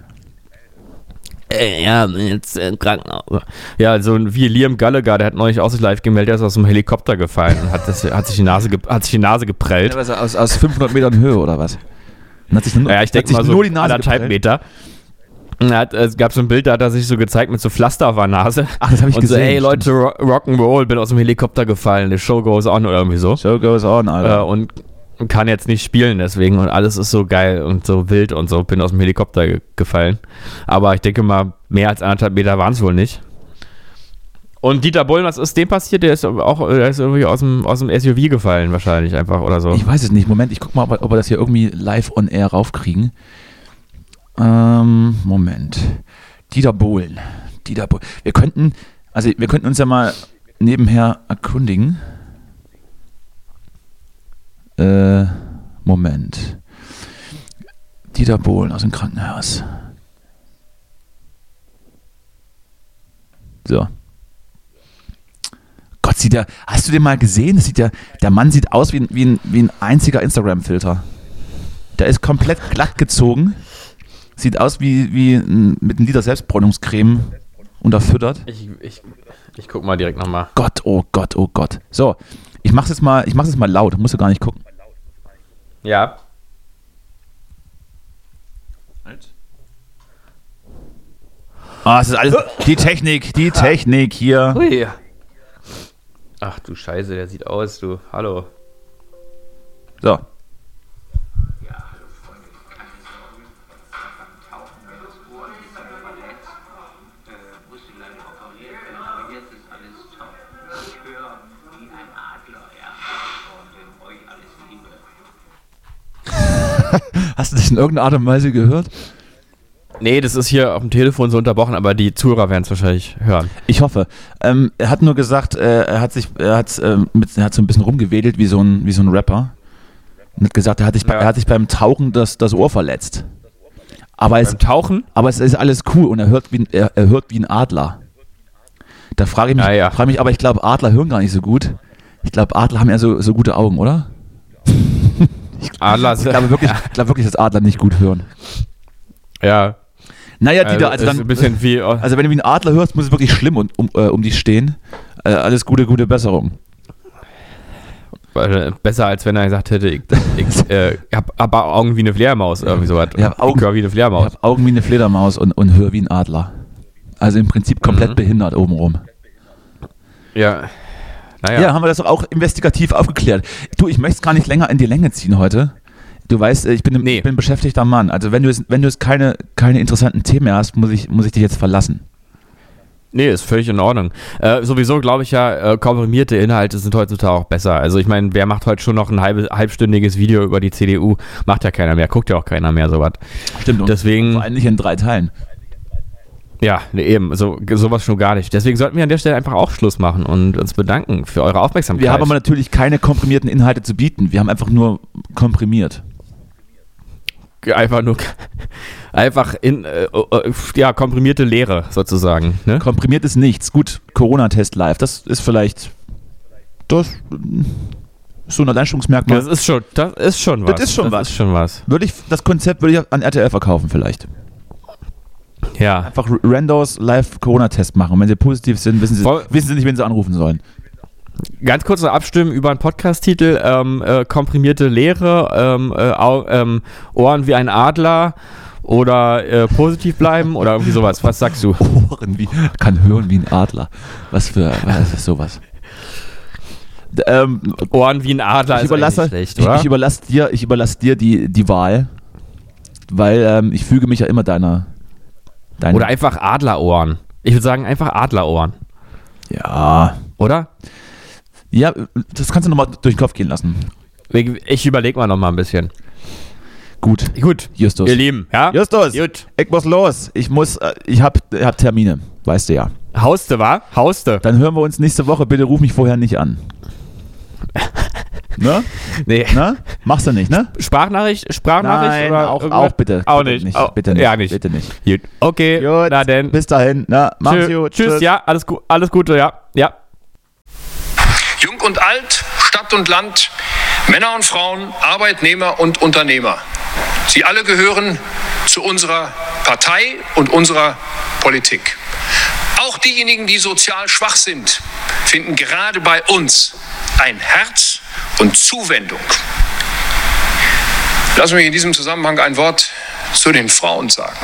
Äh, ja, jetzt im Krankenhaus. Ja, so wie Liam Gallagher, der hat neulich aus sich live gemeldet, der ist aus dem Helikopter gefallen und hat, das, hat, sich, die Nase ge, hat sich die Nase geprellt. Also aus, aus 500 Metern Höhe oder was? Und hat sich nur, Ja, ich denke sich mal so nur die Nase anderthalb geprellt. Meter. Und er hat, es gab so ein Bild, da hat er sich so gezeigt mit so Pflaster auf der Nase. Ach, das habe ich und gesehen. so, hey. Leute, ro- Rock'n'Roll, bin aus dem Helikopter gefallen, the show goes on oder irgendwie so. Show goes on, Äh, Alter. und kann jetzt nicht spielen deswegen und alles ist so geil und so wild und so, bin aus dem Helikopter ge gefallen. Aber ich denke mal, mehr als anderthalb Meter waren es wohl nicht. Und Dieter Bohlen, was ist dem passiert? Der ist auch der ist irgendwie aus dem, aus dem SUV gefallen wahrscheinlich einfach oder so. Ich weiß es nicht. Moment, ich guck mal, ob wir, ob wir das hier irgendwie live on air raufkriegen. Ähm, Moment. Dieter Bohlen. Dieter Bohlen. Wir könnten, also wir könnten uns ja mal nebenher erkundigen. Äh, Moment. Dieter Bohlen aus dem Krankenhaus. So. Gott, sieht er, hast du den mal gesehen? Das sieht ja, der Mann sieht aus wie, ein- wie, ein, wie ein einziger Instagram-Filter. Der ist komplett glatt gezogen. Sieht aus wie, wie ein, mit einem Liter Selbstbräunungscreme unterfüttert. Ich, ich, ich guck mal direkt nochmal. Gott, oh Gott, oh Gott. So, ich mach's jetzt mal, ich mach's jetzt mal laut, musst du gar nicht gucken. Ja. Ah, es ist alles die Technik, die Technik hier. Hui. Ach du Scheiße, der sieht aus, du. Hallo. So. Hast du das in irgendeiner Art und Weise gehört? Nee, das ist hier auf dem Telefon so unterbrochen, aber die Zuhörer werden es wahrscheinlich hören. Ich hoffe. Ähm, er hat nur gesagt, äh, er hat sich, er hat, ähm, mit, er hat so ein bisschen rumgewedelt wie so ein, wie so ein Rapper. Und hat gesagt, er hat sich, Ja. er hat sich beim Tauchen das, das Ohr verletzt. Aber es, Beim Tauchen? aber es ist alles cool und er hört wie, ein- er, er hört wie ein Adler. Da frage ich mich, Ja, ja. frage mich, aber ich glaube, Adler hören gar nicht so gut. Ich glaube, Adler haben ja so, so gute Augen, oder? Adler Ich glaube wirklich, ich glaube wirklich, dass Adler nicht gut hören. Ja. Naja, Dieter, also ist dann, ein bisschen wie. also wenn du wie ein Adler hörst, muss es wirklich schlimm um, um, äh, um dich stehen. Äh, alles Gute, gute Besserung. äh, besser als wenn er gesagt hätte, ich, ich äh, hab aber Augen wie eine Fledermaus, irgendwie sowas. Ich hab Augen- ich wie eine Ich Fledermaus. habe Augen wie eine Fledermaus und, und höre wie ein Adler. Also im Prinzip komplett Mhm. behindert obenrum. Ja. Naja. Ja. haben wir das doch auch investigativ aufgeklärt. Du, ich möchte es gar nicht länger in die Länge ziehen heute. Du weißt, äh, ich bin, Nee. ich bin ein beschäftigter Mann. Also wenn du jetzt, wenn du jetzt keine, keine interessanten Themen mehr hast, muss ich, muss ich dich jetzt verlassen. Nee, ist völlig in Ordnung. Äh, sowieso glaube ich ja, äh, komprimierte Inhalte sind heutzutage auch besser. Also ich meine, wer macht heute schon noch ein halbe, halbstündiges Video über die CDU? Macht ja keiner mehr, guckt ja auch keiner mehr sowas. Stimmt. Und Deswegen- Vor allem nicht in drei Teilen. Ja, nee, eben, so, sowas schon gar nicht. Deswegen sollten wir an der Stelle einfach auch Schluss machen und uns bedanken für eure Aufmerksamkeit. Wir haben aber natürlich keine komprimierten Inhalte zu bieten. Wir haben einfach nur komprimiert. einfach nur einfach in äh, äh, ja komprimierte Lehre sozusagen. Ne? Komprimiert ist nichts. Gut, Corona-Test live. Das ist vielleicht das ist so ein Alleinstellungsmerkmal. Das ist schon, das ist schon was. Das ist schon was. ist schon was. würde ich, das Konzept würde ich an RTL verkaufen vielleicht. Ja. Einfach Randos live Corona-Test machen. Und wenn sie positiv sind, wissen sie, wissen sie nicht, wen sie anrufen sollen. Ganz kurz noch abstimmen über einen Podcast-Titel: ähm, äh, komprimierte Lehre, ähm, äh, ähm, Ohren wie ein Adler oder äh, positiv bleiben oder irgendwie sowas. Was sagst du? Ohren wie, kann hören wie ein Adler. Was für, was ist sowas? Ähm, Ohren wie ein Adler ich überlasse, schlecht, ich, ich überlasse dir, ich überlasse dir die, die Wahl, weil ähm, ich füge mich ja immer deiner. Deiner oder einfach Adlerohren. Ich würde sagen einfach Adlerohren, ja, oder? ja, das kannst du nochmal durch den Kopf gehen lassen. Ich, überlege mal noch mal ein bisschen. Gut, Gut, Justus. ihr Lieben, ja? Justus, Gut. ich muss los. Ich muss, äh, ich hab, ich hab Termine, weißt du ja. Hauste, wa? Hauste. Dann hören wir uns nächste Woche. Bitte ruf mich vorher nicht an. ne? Nee. Ne? Machst du nicht, ne? Sprachnachricht, Sprachnachricht Nein, oder auch, auch bitte. Auch bitte nicht. Au- Bitte nicht. Ja, nicht. Bitte nicht. Gut. Okay, Gut, na denn. bis dahin. Na, mach's Tschö- gut. Tschüss, ja, alles, gu alles Gute, ja. Ja. Jung und alt, Stadt und Land, Männer und Frauen, Arbeitnehmer und Unternehmer. Sie alle gehören zu unserer Partei und unserer Politik. Auch diejenigen, die sozial schwach sind, finden gerade bei uns ein Herz und Zuwendung. Lassen mich in diesem Zusammenhang ein Wort zu den Frauen sagen.